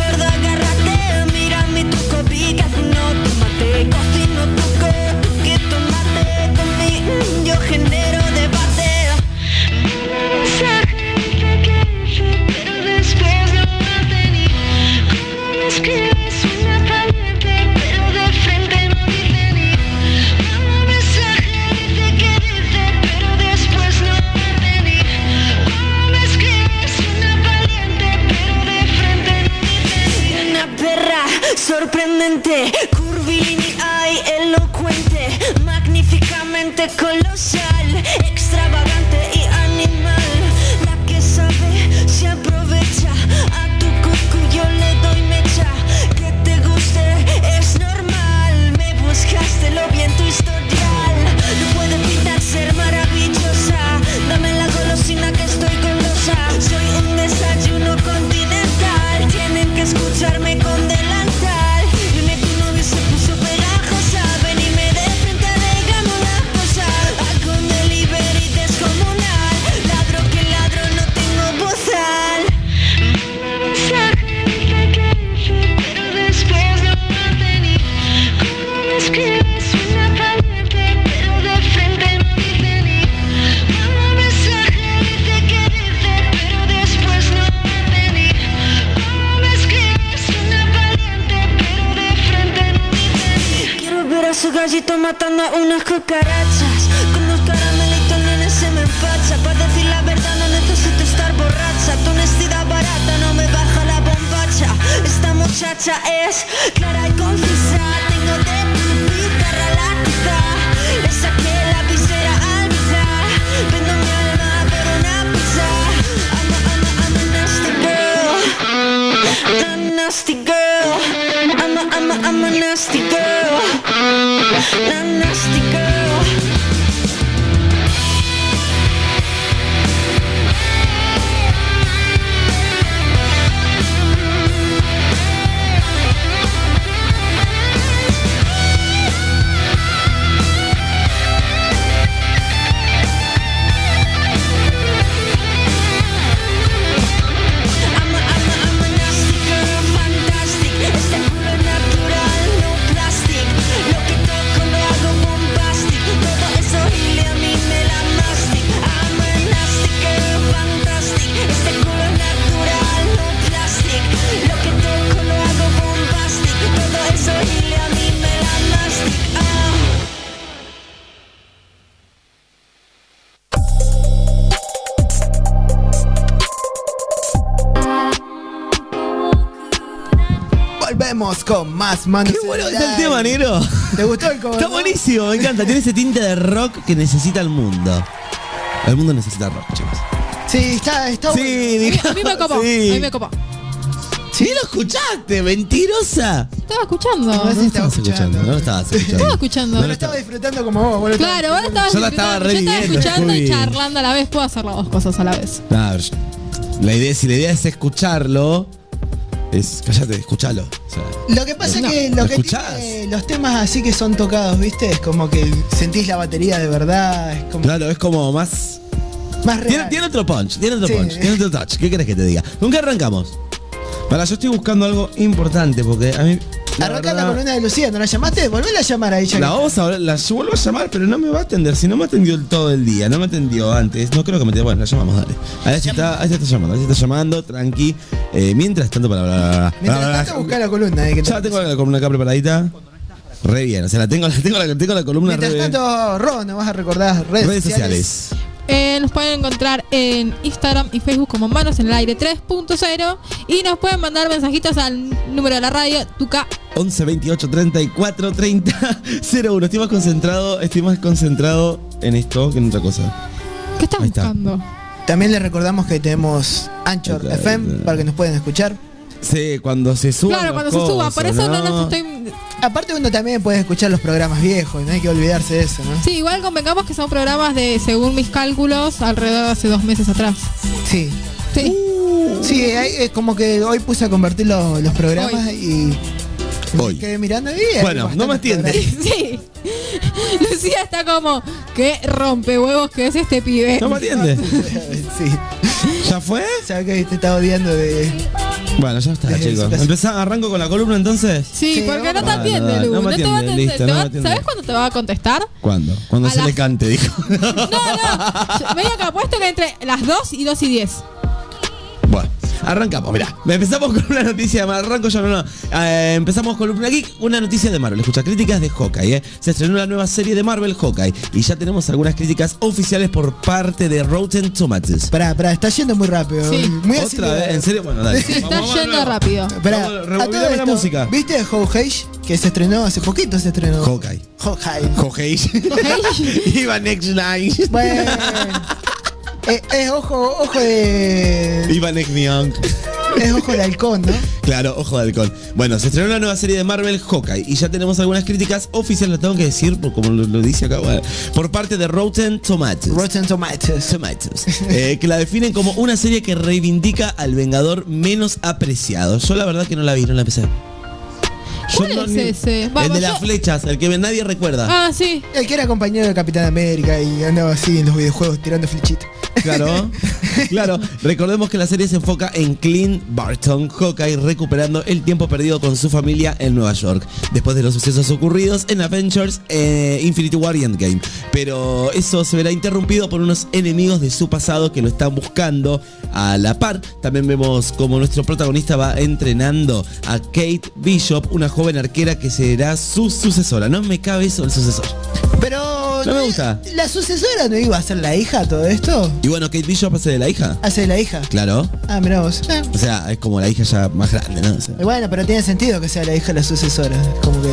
sorprendente unas cucarachas. Con dos caramelitos, nene, se me empacha. Para decir la verdad, no necesito estar borracha. Tu honestidad barata no me baja la bombacha. Esta muchacha es clara y concisa. Tengo de tu guitarra látiga. Le saqué la visera al billar. Vendo mi alma por una pizza. I'm a, I'm a, I'm a nasty girl. A nasty girl. I'm a, I'm a, I'm a nasty girl. Volvemos con más manos. Qué bueno en está el tema, negro. ¿Te gustó el cover? Está buenísimo, me encanta. Tiene ese tinte de rock que necesita el mundo. El mundo necesita rock, chicos. Sí, está, está Sí, A mí, diga- a mí me copó. sí. A mí me copó. Sí, lo escuchaste, mentirosa. Estaba escuchando. No sé si estaba estabas escuchando, no lo estabas escuchando. Estaba escuchando. No Lo lo estaba disfrutando como vos, lo Claro, vos disfrutando. estabas Yo la estaba re yo estaba escuchando y charlando a la vez. Puedo hacer las dos cosas a la vez. Nah, la idea, si la idea es escucharlo, es. Cállate, escúchalo. O sea, Lo que pasa No, es que ¿lo lo que escuchás? tiene los temas así que son tocados, ¿viste? Es como que sentís la batería de verdad, es como claro, es como más. más Tiene, real. tiene otro punch, tiene otro Sí. punch, tiene otro touch. ¿Qué querés que te diga? ¿Con qué arrancamos? Para, yo estoy buscando algo importante porque a mí. La Arrancá la columna de Lucía, ¿no la llamaste? Volvela a llamar a ella. La vamos a la vuelvo a llamar, pero no me va a atender. Si no me atendió todo el día, no me atendió antes. No creo que me atendió. Bueno, la llamamos, dale. Ahí se está, ahí está llamando, ahí se está llamando, tranqui. Eh, mientras tanto, para bla, bla, bla, bla, Mientras tanto, buscá la columna. eh, que Ya tengo la columna acá preparadita. Re bien, o sea, la tengo, la tengo, la, tengo la columna Mientras re tanto, Ron, nos vas a recordar redes, Redes sociales. Eh, nos pueden encontrar en Instagram y Facebook como Manos en el Aire 3.0 y nos pueden mandar mensajitos al número de la radio Tuca 11 28 34 30 01. Estoy más concentrado, estoy más concentrado en esto que en otra cosa. ¿Qué estás Ahí está. buscando? También les recordamos que tenemos Anchor está, FM está. para que nos puedan escuchar. Sí, cuando se suba. Claro, cuando se suba, por eso no nos estoy. Aparte uno también puede escuchar los programas viejos, no hay que olvidarse de eso, ¿no? Sí, igual convengamos que son programas de, según mis cálculos, alrededor de hace dos meses atrás. Sí. Sí. Sí, hay- es como que hoy puse a convertir los, los programas y Hoy. quedé mirando y hay Bueno, no me atiende. Sí. Lucía está como, ¿qué rompe huevos que es este pibe? No me programas. sí. ¿Ya fue? Sabes que te estaba odiando de. Bueno, ya está, chicos. Empezá, arranco con la columna entonces. Sí, Sí, porque no te atiende, Ah, Lu. no No, te va a listo, Te no va- me. ¿Sabes cuándo te va a contestar? ¿Cuándo? Cuando A se la- le cante, dijo. No, no. Medio que apuesto que entre las 2 y 2 y 10. Arrancamos, mirá. Empezamos con una noticia de Marvel. Arranco yo, no, no. Eh, empezamos con una, geek, una noticia de Marvel. Escucha, críticas de Hawkeye, ¿eh? Se estrenó la nueva serie de Marvel, Hawkeye. Y ya tenemos algunas críticas oficiales por parte de Rotten Tomatoes. Pará, pará, está yendo muy rápido. Sí. Muy ¿Otra vez? ¿En serio? Bueno, dale. Sí, está Vamos, yendo rápido. Pará, a todo la música. ¿Viste Hawkeye? Que se estrenó hace poquito, se estrenó. Hawkeye. Hawkeye. Hawkeye. Iba Next Night. Bueno. Eh, es ojo, ojo de. Next Young. Es ojo de halcón, ¿no? Claro, ojo de alcohol. Bueno, se estrenó una nueva serie de Marvel, Hawkeye, y ya tenemos algunas críticas oficiales, lo tengo que decir, por como lo, lo dice acá, bueno, por parte de Rotten Tomatoes. Rotten Tomatoes. Tomatoes, eh, que la definen como una serie que reivindica al Vengador menos apreciado. Yo la verdad que no la vi, no la empecé. Yo ¿Cuál no- es ni- ese? el Vamos, de las yo- flechas, el que nadie recuerda. Ah, sí. El que era compañero de Capitán América y andaba así en los videojuegos tirando flechitas. Claro. Claro, recordemos que la serie se enfoca en Clint Barton, Hawkeye, recuperando el tiempo perdido con su familia en Nueva York, después de los sucesos ocurridos en Avengers eh, Infinity War y Endgame. Pero eso se verá interrumpido por unos enemigos de su pasado que lo están buscando a la par. También vemos como nuestro protagonista va entrenando a Kate Bishop, una joven arquera que será su sucesora. No me cabe eso el sucesor. Pero. No me gusta. ¿La sucesora no iba a ser la hija todo esto? Y bueno, Kate Bishop hace de la hija. Hace de la hija. Claro. Ah, mirá vos. Eh, O sea, es como la hija ya más grande, ¿no? O sea, Bueno, pero tiene sentido que sea la hija la sucesora. Como que.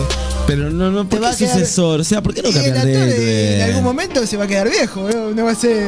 pero no, no, ¿por qué quedar- sucesor? O sea, ¿por qué no cambiar de en algún momento se va a quedar viejo, ¿no? No va a ser.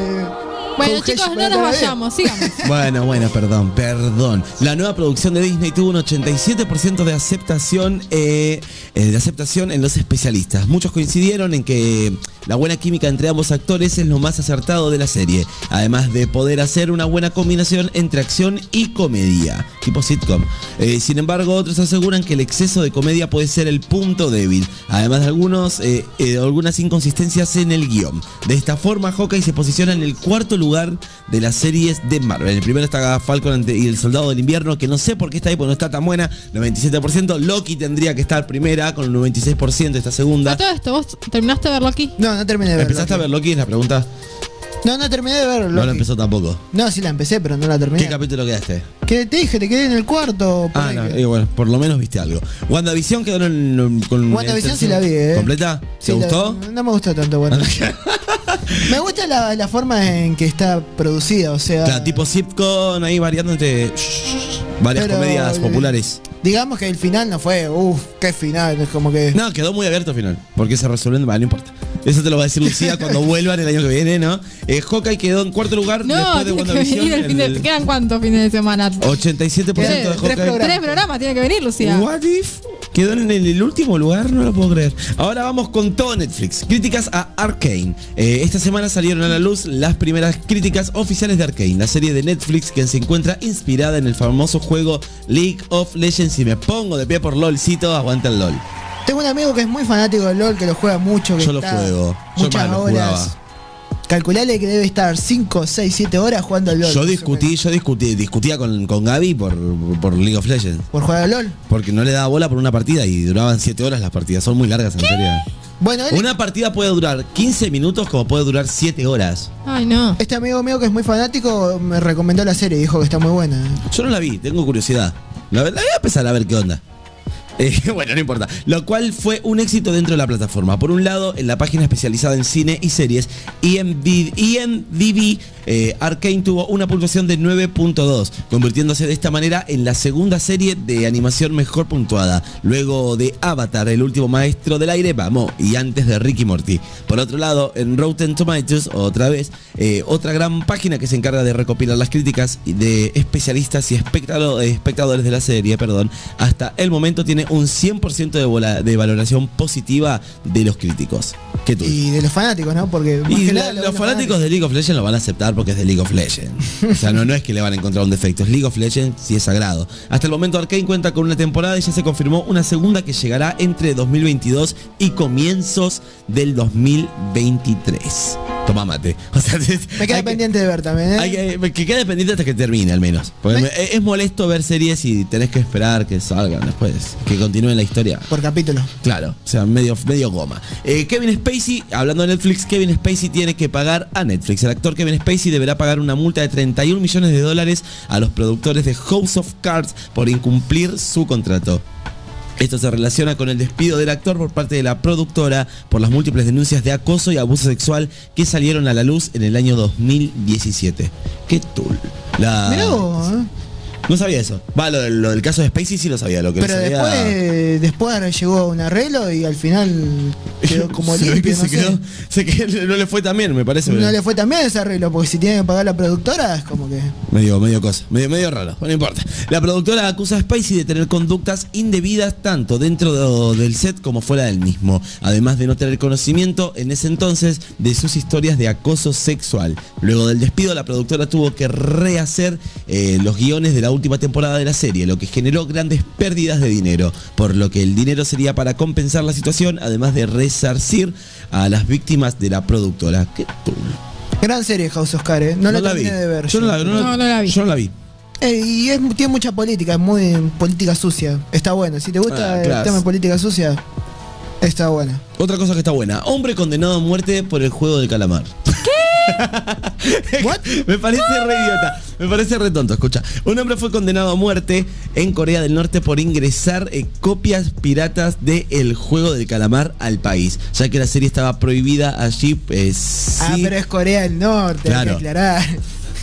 Bueno, chicos, no nos vayamos, sigamos. Bueno, bueno, perdón, perdón. La nueva producción de Disney tuvo un 87% de aceptación, eh, eh, de aceptación en los especialistas. Muchos coincidieron en que la buena química entre ambos actores es lo más acertado de la serie, además de poder hacer una buena combinación entre acción y comedia, tipo sitcom. Eh, sin embargo, otros aseguran que el exceso de comedia puede ser el punto débil, además de algunos, eh, eh, algunas inconsistencias en el guion. De esta forma, Hawkeye se posiciona en el cuarto lugar de las series de Marvel. El primero está Falcon y el Soldado del Invierno, que no sé por qué está ahí, porque no está tan buena, 97%. Loki tendría que estar primera con un 96%, esta segunda. A todo esto, ¿vos terminaste de verlo aquí? No, no terminé de verlo. ¿Empezaste a ver Loki? Es la pregunta. No, no terminé de verlo. No la empezó tampoco. No, sí la empecé, pero no la terminé. ¿Qué capítulo quedaste? ¿Qué te dije? Te quedé en el cuarto. Ah, no, que- eh, bueno, por lo menos viste algo. WandaVision quedó en, con. WandaVision sí la vi, ¿eh? ¿Completa? ¿Te Sí, la- gustó? no me gustó tanto, bueno. me gusta la, la forma en que está producida, o sea. Claro, tipo sitcom ahí variando entre varias comedias populares. Digamos que el final no fue, uff, qué final, es como que. No, quedó muy abierto al final. Porque se resolviendo, vale, no importa. Eso te lo va a decir Lucía cuando vuelvan el año que viene, ¿no? Eh, Hawkeye quedó en cuarto lugar No, después de que WandaVision. venir el fin de, el ¿Quedan cuántos fines de semana? 87% de Tres, Hawkeye. tres programas tiene que venir, Lucía. What if? Quedó en el, último lugar, no lo puedo creer. Ahora vamos con todo Netflix. Críticas a Arkane. Eh, esta semana salieron a la luz las primeras críticas oficiales de Arkane, la serie de Netflix que se encuentra inspirada en el famoso juego League of Legends. Y me pongo de pie por LOLcito, aguanta el LOL. Tengo un amigo que es muy fanático del LOL, que lo juega mucho. Que Yo lo juego. Yo Muchas lo horas. jugaba. Calculale que debe estar 5, 6, 7 horas jugando al LOL. Yo discutí, yo discutí, discutía con, con Gaby por, por League of Legends. Por jugar al LOL. Porque no le daba bola por una partida y duraban 7 horas las partidas. Son muy largas en serio. Bueno, él- Una partida puede durar 15 minutos como puede durar 7 horas. Ay, no. este amigo mío que es muy fanático me recomendó la serie, dijo que está muy buena. Yo no la vi, tengo curiosidad. La, la voy a empezar a ver qué onda. Bueno, no importa. Lo cual fue un éxito dentro de la plataforma. Por un lado, en la página especializada en cine y series, IMDb, IMDb eh, Arcane tuvo una puntuación de 9.2, convirtiéndose de esta manera en la segunda serie de animación mejor puntuada, luego de Avatar, el último maestro del aire, vamos, y antes de Ricky Morty. Por otro lado, en Rotten Tomatoes, otra vez, eh, otra gran página que se encarga de recopilar las críticas de especialistas y espectado- espectadores de la serie, perdón, hasta el momento tiene un 100% de, de valoración positiva de los críticos. ¿Qué tú? Y de los fanáticos, ¿no? Porque más Y que la- nada lo los fanáticos de League of Legends lo van a aceptar porque es de League of Legends. O sea, no, no es que le van a encontrar un defecto. Es League of Legends si es sagrado. Hasta el momento Arkane cuenta con una temporada y ya se confirmó una segunda que llegará entre 2022 y comienzos del 2023. Toma mate. O sea, Me queda que- pendiente de ver también, ¿eh? hay que, que quede pendiente hasta que termine al menos. Porque es molesto ver series y tenés que esperar que salgan después, que continúen la historia. Por capítulo. Claro, o sea, medio, medio goma. Eh, Kevin Hablando de Netflix, Kevin Spacey tiene que pagar a Netflix. El actor Kevin Spacey deberá pagar una multa de 31 millones de dólares a los productores de House of Cards por incumplir su contrato. Esto se relaciona con el despido del actor por parte de la productora por las múltiples denuncias de acoso y abuso sexual que salieron a la luz en el año 2017. ¡Qué tul! La... ¿eh? No sabía eso. Va, lo, del- lo del caso de Spacey sí lo sabía. Lo que Pero sabía- después, después llegó un arreglo y al final quedó como Se ve que se no sé. quedó- se quedó- no le fue tan bien, me parece. No le fue tan bien ese arreglo, porque si tiene que pagar la productora es como que. Medio, medio cosa, medio, medio raro, no importa. La productora acusa a Spacey de tener conductas indebidas tanto dentro de- del set como fuera del mismo, además de no tener conocimiento en ese entonces de sus historias de acoso sexual. Luego del despido, la productora tuvo que rehacer eh, los guiones de la última temporada de la serie, lo que generó grandes pérdidas de dinero, por lo que el dinero sería para compensar la situación, además de resarcir a las víctimas de la productora. ¿Qué tú? Gran serie House of Cards, ¿eh? No, la, vi. terminé de ver. Yo no la, no la- No, no la vi. Yo no la vi. Eh, y es- tiene mucha política, es muy política sucia. Está buena. Si te gusta Ah, el tema de política sucia, está buena. Otra cosa que está buena. Hombre condenado a muerte por el juego del calamar. ¿Qué? Me parece re idiota. Me parece re tonto. Escucha. Un hombre fue condenado a muerte en Corea del Norte por ingresar eh, copias piratas de El juego del calamar al país. Ya que la serie estaba prohibida allí. Pues, Ah, pero es Corea del Norte, hay Claro. que aclarar.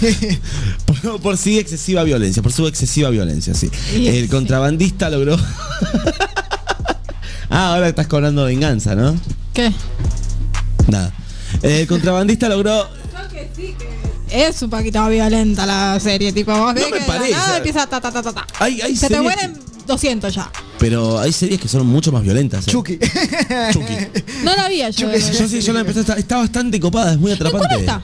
por, por sí excesiva violencia. Por su excesiva violencia, sí. El contrabandista logró. ah, ahora estás cobrando venganza, ¿no? ¿Qué? Nada. El contrabandista logró Es un poquito violenta la serie, tipo, vos ves me que parece. nada empieza ta ta ta ta ta. Hay, hay Se te mueren 200 ya. pero hay series que son mucho más violentas. ¿eh? Chucky. Chucky. No la vi yo. Yo sí, yo la empecé, está, está bastante copada, es muy ¿En atrapante. cuál está?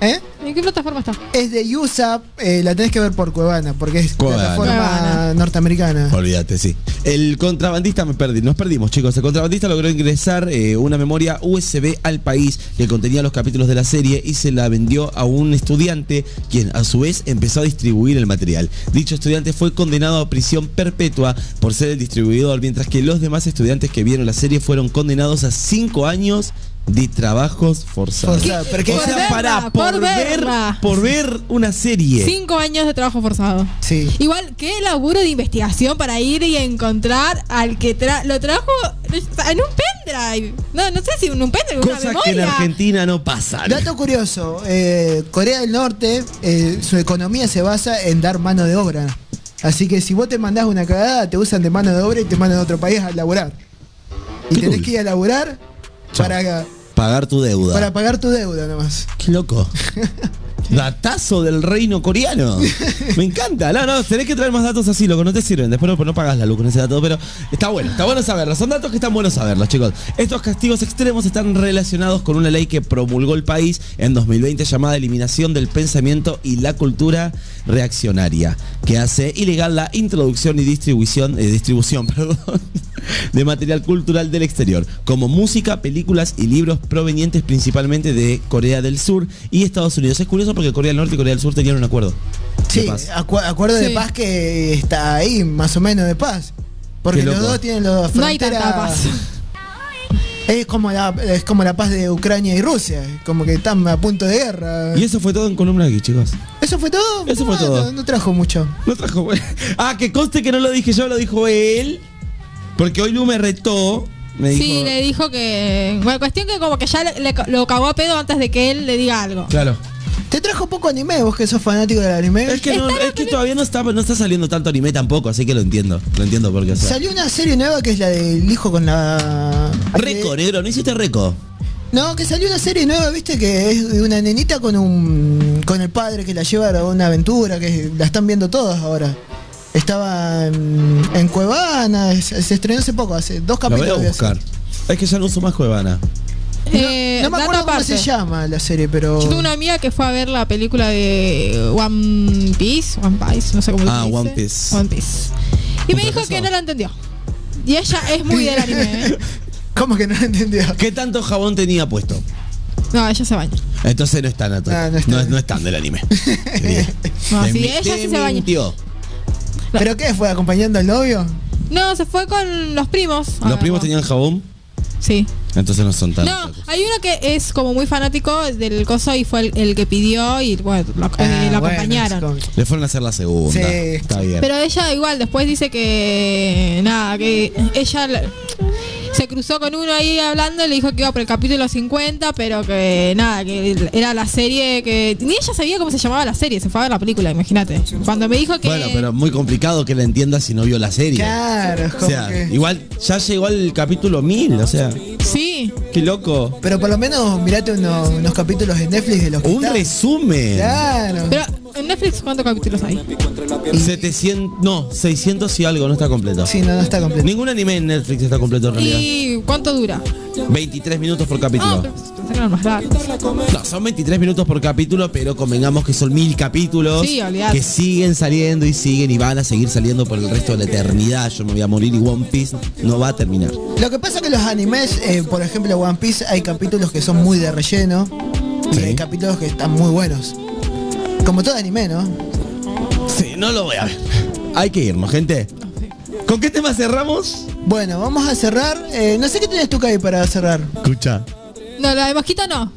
¿Eh? ¿En qué plataforma está? Es de USA, eh, la tenés que ver por Cuevana, porque es Cuevana. plataforma Cuevana. norteamericana. Olvídate, sí. El contrabandista, me perdí, nos perdimos, chicos. El contrabandista logró ingresar eh, una memoria USB al país que contenía los capítulos de la serie y se la vendió a un estudiante, quien a su vez empezó a distribuir el material. Dicho estudiante fue condenado a prisión perpetua por ser el distribuidor, mientras que los demás estudiantes que vieron la serie fueron condenados a cinco años de trabajos forzados. Forzado, pero que- O Por sea, verla, pará, por por, ver, verla. por ver una serie. Cinco años de trabajo forzado. Sí. Igual, qué laburo de investigación para ir y encontrar al que tra lo trajo en un pendrive. No, no sé si en un pendrive, una Cosas que en. Argentina no pasan. Dato curioso, eh, Corea del Norte, eh, su economía se basa en dar mano de obra. Así que si vos te mandás una cagada, te usan de mano de obra y te mandan a otro país a laburar. Y tenés cool. que ir a laburar Chao. para, Pagar tu deuda. para pagar tu deuda nomás. Qué loco. Datazo del reino coreano. Me encanta. No, no, tenés que traer más datos así, loco. No te sirven. Después no, no pagas la luz con ese dato. Pero está bueno, está bueno saberlo. Son datos que están buenos saberlos, chicos. Estos castigos extremos están relacionados con una ley que promulgó el país en 2020 llamada Eliminación del Pensamiento y la Cultura Reaccionaria, que hace ilegal la introducción y distribución, eh, distribución perdón, de material cultural del exterior, como música, películas y libros provenientes principalmente de Corea del Sur y Estados Unidos. Es curioso porque Corea del Norte y Corea del Sur tenían un acuerdo. de Sí, paz. acu- acuerdo de paz que está ahí, más o menos de paz. Porque los dos tienen los No hay fronteras. tanta paz. Es como la es como la paz de Ucrania y Rusia, como que están a punto de guerra. Y eso fue todo en Columna aquí, chicos. ¿Eso fue todo? Eso fue todo. No, no trajo mucho. No trajo. Ah, que conste que no lo dije yo, lo dijo él. Porque hoy Lu me retó. Me dijo. Sí, le dijo que. Bueno, cuestión que como que ya le- le- lo cagó a pedo antes de que él le diga algo. Claro. Te trajo poco anime, vos que sos fanático del anime. Es que, no, es que todavía no está, no está saliendo tanto anime tampoco, así que lo entiendo. Lo entiendo porque. O sea, Salió una serie nueva que es la del hijo con la. Reco, negro, ¿no hiciste reco? No, que salió una serie nueva, viste, que es de una nenita con un. con el padre que la lleva a una aventura, que la están viendo todos ahora. Estaba en, en Cuevana, se, se estrenó hace poco, hace dos Lo voy capítulos. a de buscar. Es que ya no uso más Cuevana. Eh, No me acuerdo cómo se llama la serie, pero. Yo tuve una amiga que fue a ver la película de One Piece, One Piece, no sé cómo Ah, se dice. One Piece. One Piece. Y me dijo que no la entendió. Y ella es muy del anime. ¿eh? ¿Cómo que no lo entendió? ¿Qué tanto jabón tenía puesto? No, ella se baña. Entonces no es tan. Ah, no no, está es, no es tan del anime. No, sí, ella sí se baña. mintió. ¿Pero qué? ¿Fue acompañando al novio? No, se fue con los primos. ¿Los Ah, primos no. tenían jabón? Sí. Entonces no son tan. No, hay uno que es como muy fanático del coso y fue el, el que pidió y bueno, lo, eh, Ah, lo bueno, acompañaron. como- Le fueron a hacer la segunda. Sí. Está bien. Pero ella igual después dice que nada, que ella la- se cruzó con uno ahí hablando le dijo que iba por el capítulo 50, pero que nada, que era la serie que ni ella sabía cómo se llamaba la serie, se fue a ver la película, imagínate. Cuando me dijo que Bueno, pero muy complicado que la entienda si no vio la serie. Claro, es O sea, que. igual ya llegó al capítulo 1000, o sea, sí, qué loco. Pero por lo menos mirate unos, unos capítulos de Netflix de los que Un están. resumen. Claro. pero en Netflix cuántos capítulos hay? 700, no, 600 y algo, no está completo. Sí, no, no está completo. Ningún anime en Netflix está completo en realidad. ¿Y cuánto dura? 23 minutos por Ah, capítulo. pero pensé que eran más largos. No, son 23 minutos por capítulo, pero convengamos que son mil capítulos Sí, olvidate. que siguen saliendo y siguen y van a seguir saliendo por el resto de la eternidad. Yo me voy a morir y One Piece no va a terminar. Lo que pasa es que los animes, eh, por ejemplo One Piece, hay capítulos que son muy de relleno. Sí. hay capítulos que están muy buenos. Como todo anime, ¿no? Sí, no lo voy a ver. Hay que irnos, gente. ¿Con qué tema cerramos? Bueno, vamos a cerrar. Eh, no sé qué tienes tú, Kai, para cerrar. Escucha. No, la de mosquito no.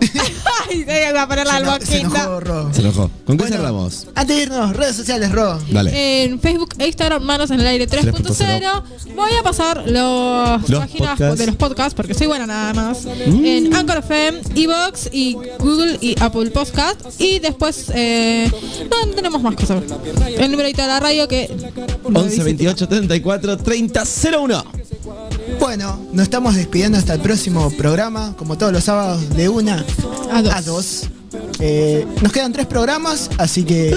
Ay, se va a poner la Se se enojó, mosquito. Ro. Se enojó. ¿Con qué Bueno. cerramos? Antes de irnos, redes sociales, Ro. Dale. En Facebook e Instagram, Manos en el Aire 3.0. Voy a pasar los, Los páginas podcasts. de los podcasts, porque soy buena nada más. En Anchor FM, Evox y Google y Apple Podcast. Y después, eh, no, no tenemos más cosas. El numerito de la radio que... 11 28 34 30 01. Bueno, nos estamos despidiendo hasta el próximo programa, como todos los sábados, de una A dos. a dos. Eh, nos quedan tres programas, así que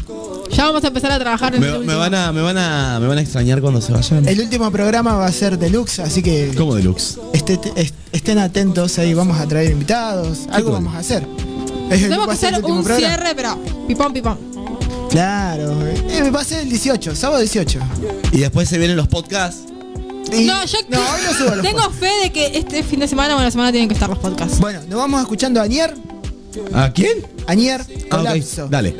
Ya vamos a empezar a trabajar en Me, el me último. van a, me, van a, me van a extrañar cuando se vayan. el último programa va a ser deluxe, así que ¿Cómo deluxe? este- est- estén atentos ahí, vamos a traer invitados, algo cool. vamos a hacer. Es el- Tenemos va que a ser el hacer último un programa. cierre, pero pipón, pipón. Claro, eh, va a ser el 18, sábado 18. Y después se vienen los podcasts. Y- No, yo no, hoy no subo los tengo fe de que este fin de semana o la semana tienen que estar los podcasts. Bueno, nos vamos escuchando a Anier, ¿A quién? Anier, Ah, ok. colapso. Dale.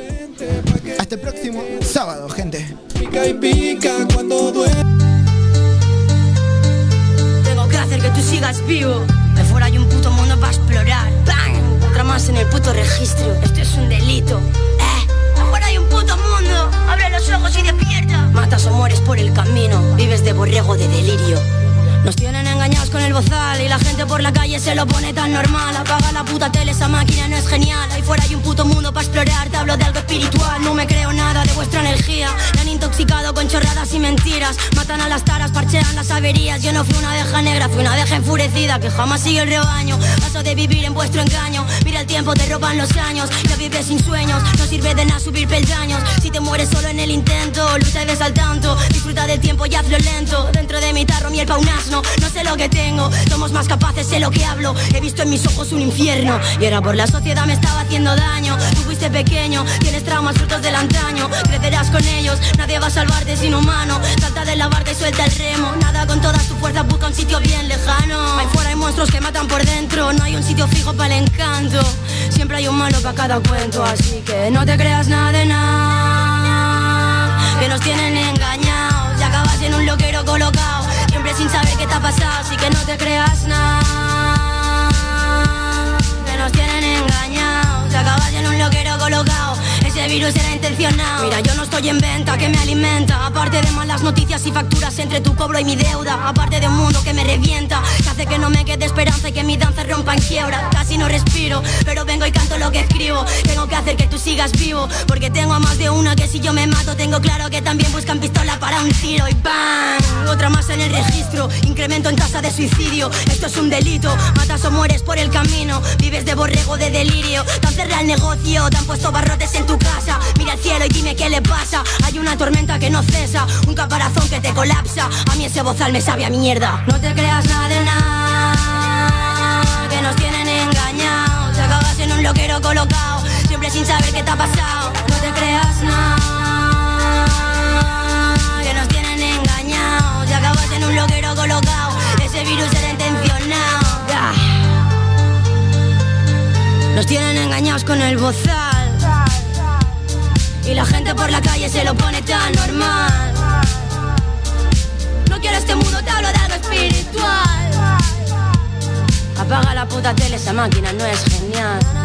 Hasta el próximo sábado, gente. Pica y pica cuando duele. Tengo que hacer que tú sigas vivo. De fuera hay un puto mundo para explorar. ¡Bang! Otra más en el puto registro. Esto es un delito. Despierta. Matas o mueres por el camino. Vives de borrego de delirio. Nos tienen engañados con el bozal y la gente por la calle se lo pone tan normal. Apaga la puta tele, esa máquina no es genial. Ahí fuera hay un puto mundo para explorar. Te hablo de algo espiritual, no me creo nada de vuestra energía. Me han intoxicado con chorradas y mentiras. Matan a las taras, parchean las averías. Yo no fui una abeja negra, fui una abeja enfurecida que jamás sigue el rebaño. Paso de vivir en vuestro engaño. Mira el tiempo, te roban los años. Ya vives sin sueños, no sirve de nada subir peldaños. Si te mueres solo en el intento, lucha y ves al tanto. Disfruta del tiempo y hazlo lento. Dentro de mi tarro, miel pa' un. No sé lo que tengo, somos más capaces, sé lo que hablo. He visto en mis ojos un infierno. Y era por la sociedad me estaba haciendo daño. Tú fuiste pequeño, tienes traumas frutos del antaño. Crecerás con ellos, nadie va a salvarte sin humano. Salta de la barca y suelta el remo. Nada con todas tus fuerzas, busca un sitio bien lejano. Ahí fuera hay monstruos que matan por dentro. No hay un sitio fijo para el encanto. Siempre hay un malo para cada cuento, así que no te creas nada de nada. Que nos tienen engañados sin saber qué te ha pasado, así que no te creas nada. Ese virus era intencionado. Mira, yo no estoy en venta, que me alimenta. Aparte de malas noticias y facturas entre tu cobro y mi deuda. Aparte de un mundo que me revienta, que hace que no me quede esperanza y que mi danza rompa en quiebra. Casi no respiro, pero vengo y canto lo que escribo. Tengo que hacer que tú sigas vivo, porque tengo a más de una que si yo me mato, tengo claro que también buscan pistola para un tiro y ¡bam! Otra más en el registro, incremento en tasa de suicidio. Esto es un delito, matas o mueres por el camino. Vives de borrego de delirio, te han cerrado el negocio, te han puesto barrotes en tu casa. Mira el cielo y dime qué le pasa. Hay una tormenta que no cesa, un caparazón que te colapsa. A mí ese bozal me sabe a mierda. No te creas nada que nos tienen engañados. Te acabas en un loquero colocado, siempre sin saber qué te ha pasado. No te creas nada, que nos tienen engañados. Te acabas en un loquero colocado, ese virus era intencionado. Nos tienen engañados con el bozal. Y la gente por la calle se lo pone tan normal. No quiero este mundo, te hablo de algo espiritual. Apaga la puta tele, esa máquina no es genial.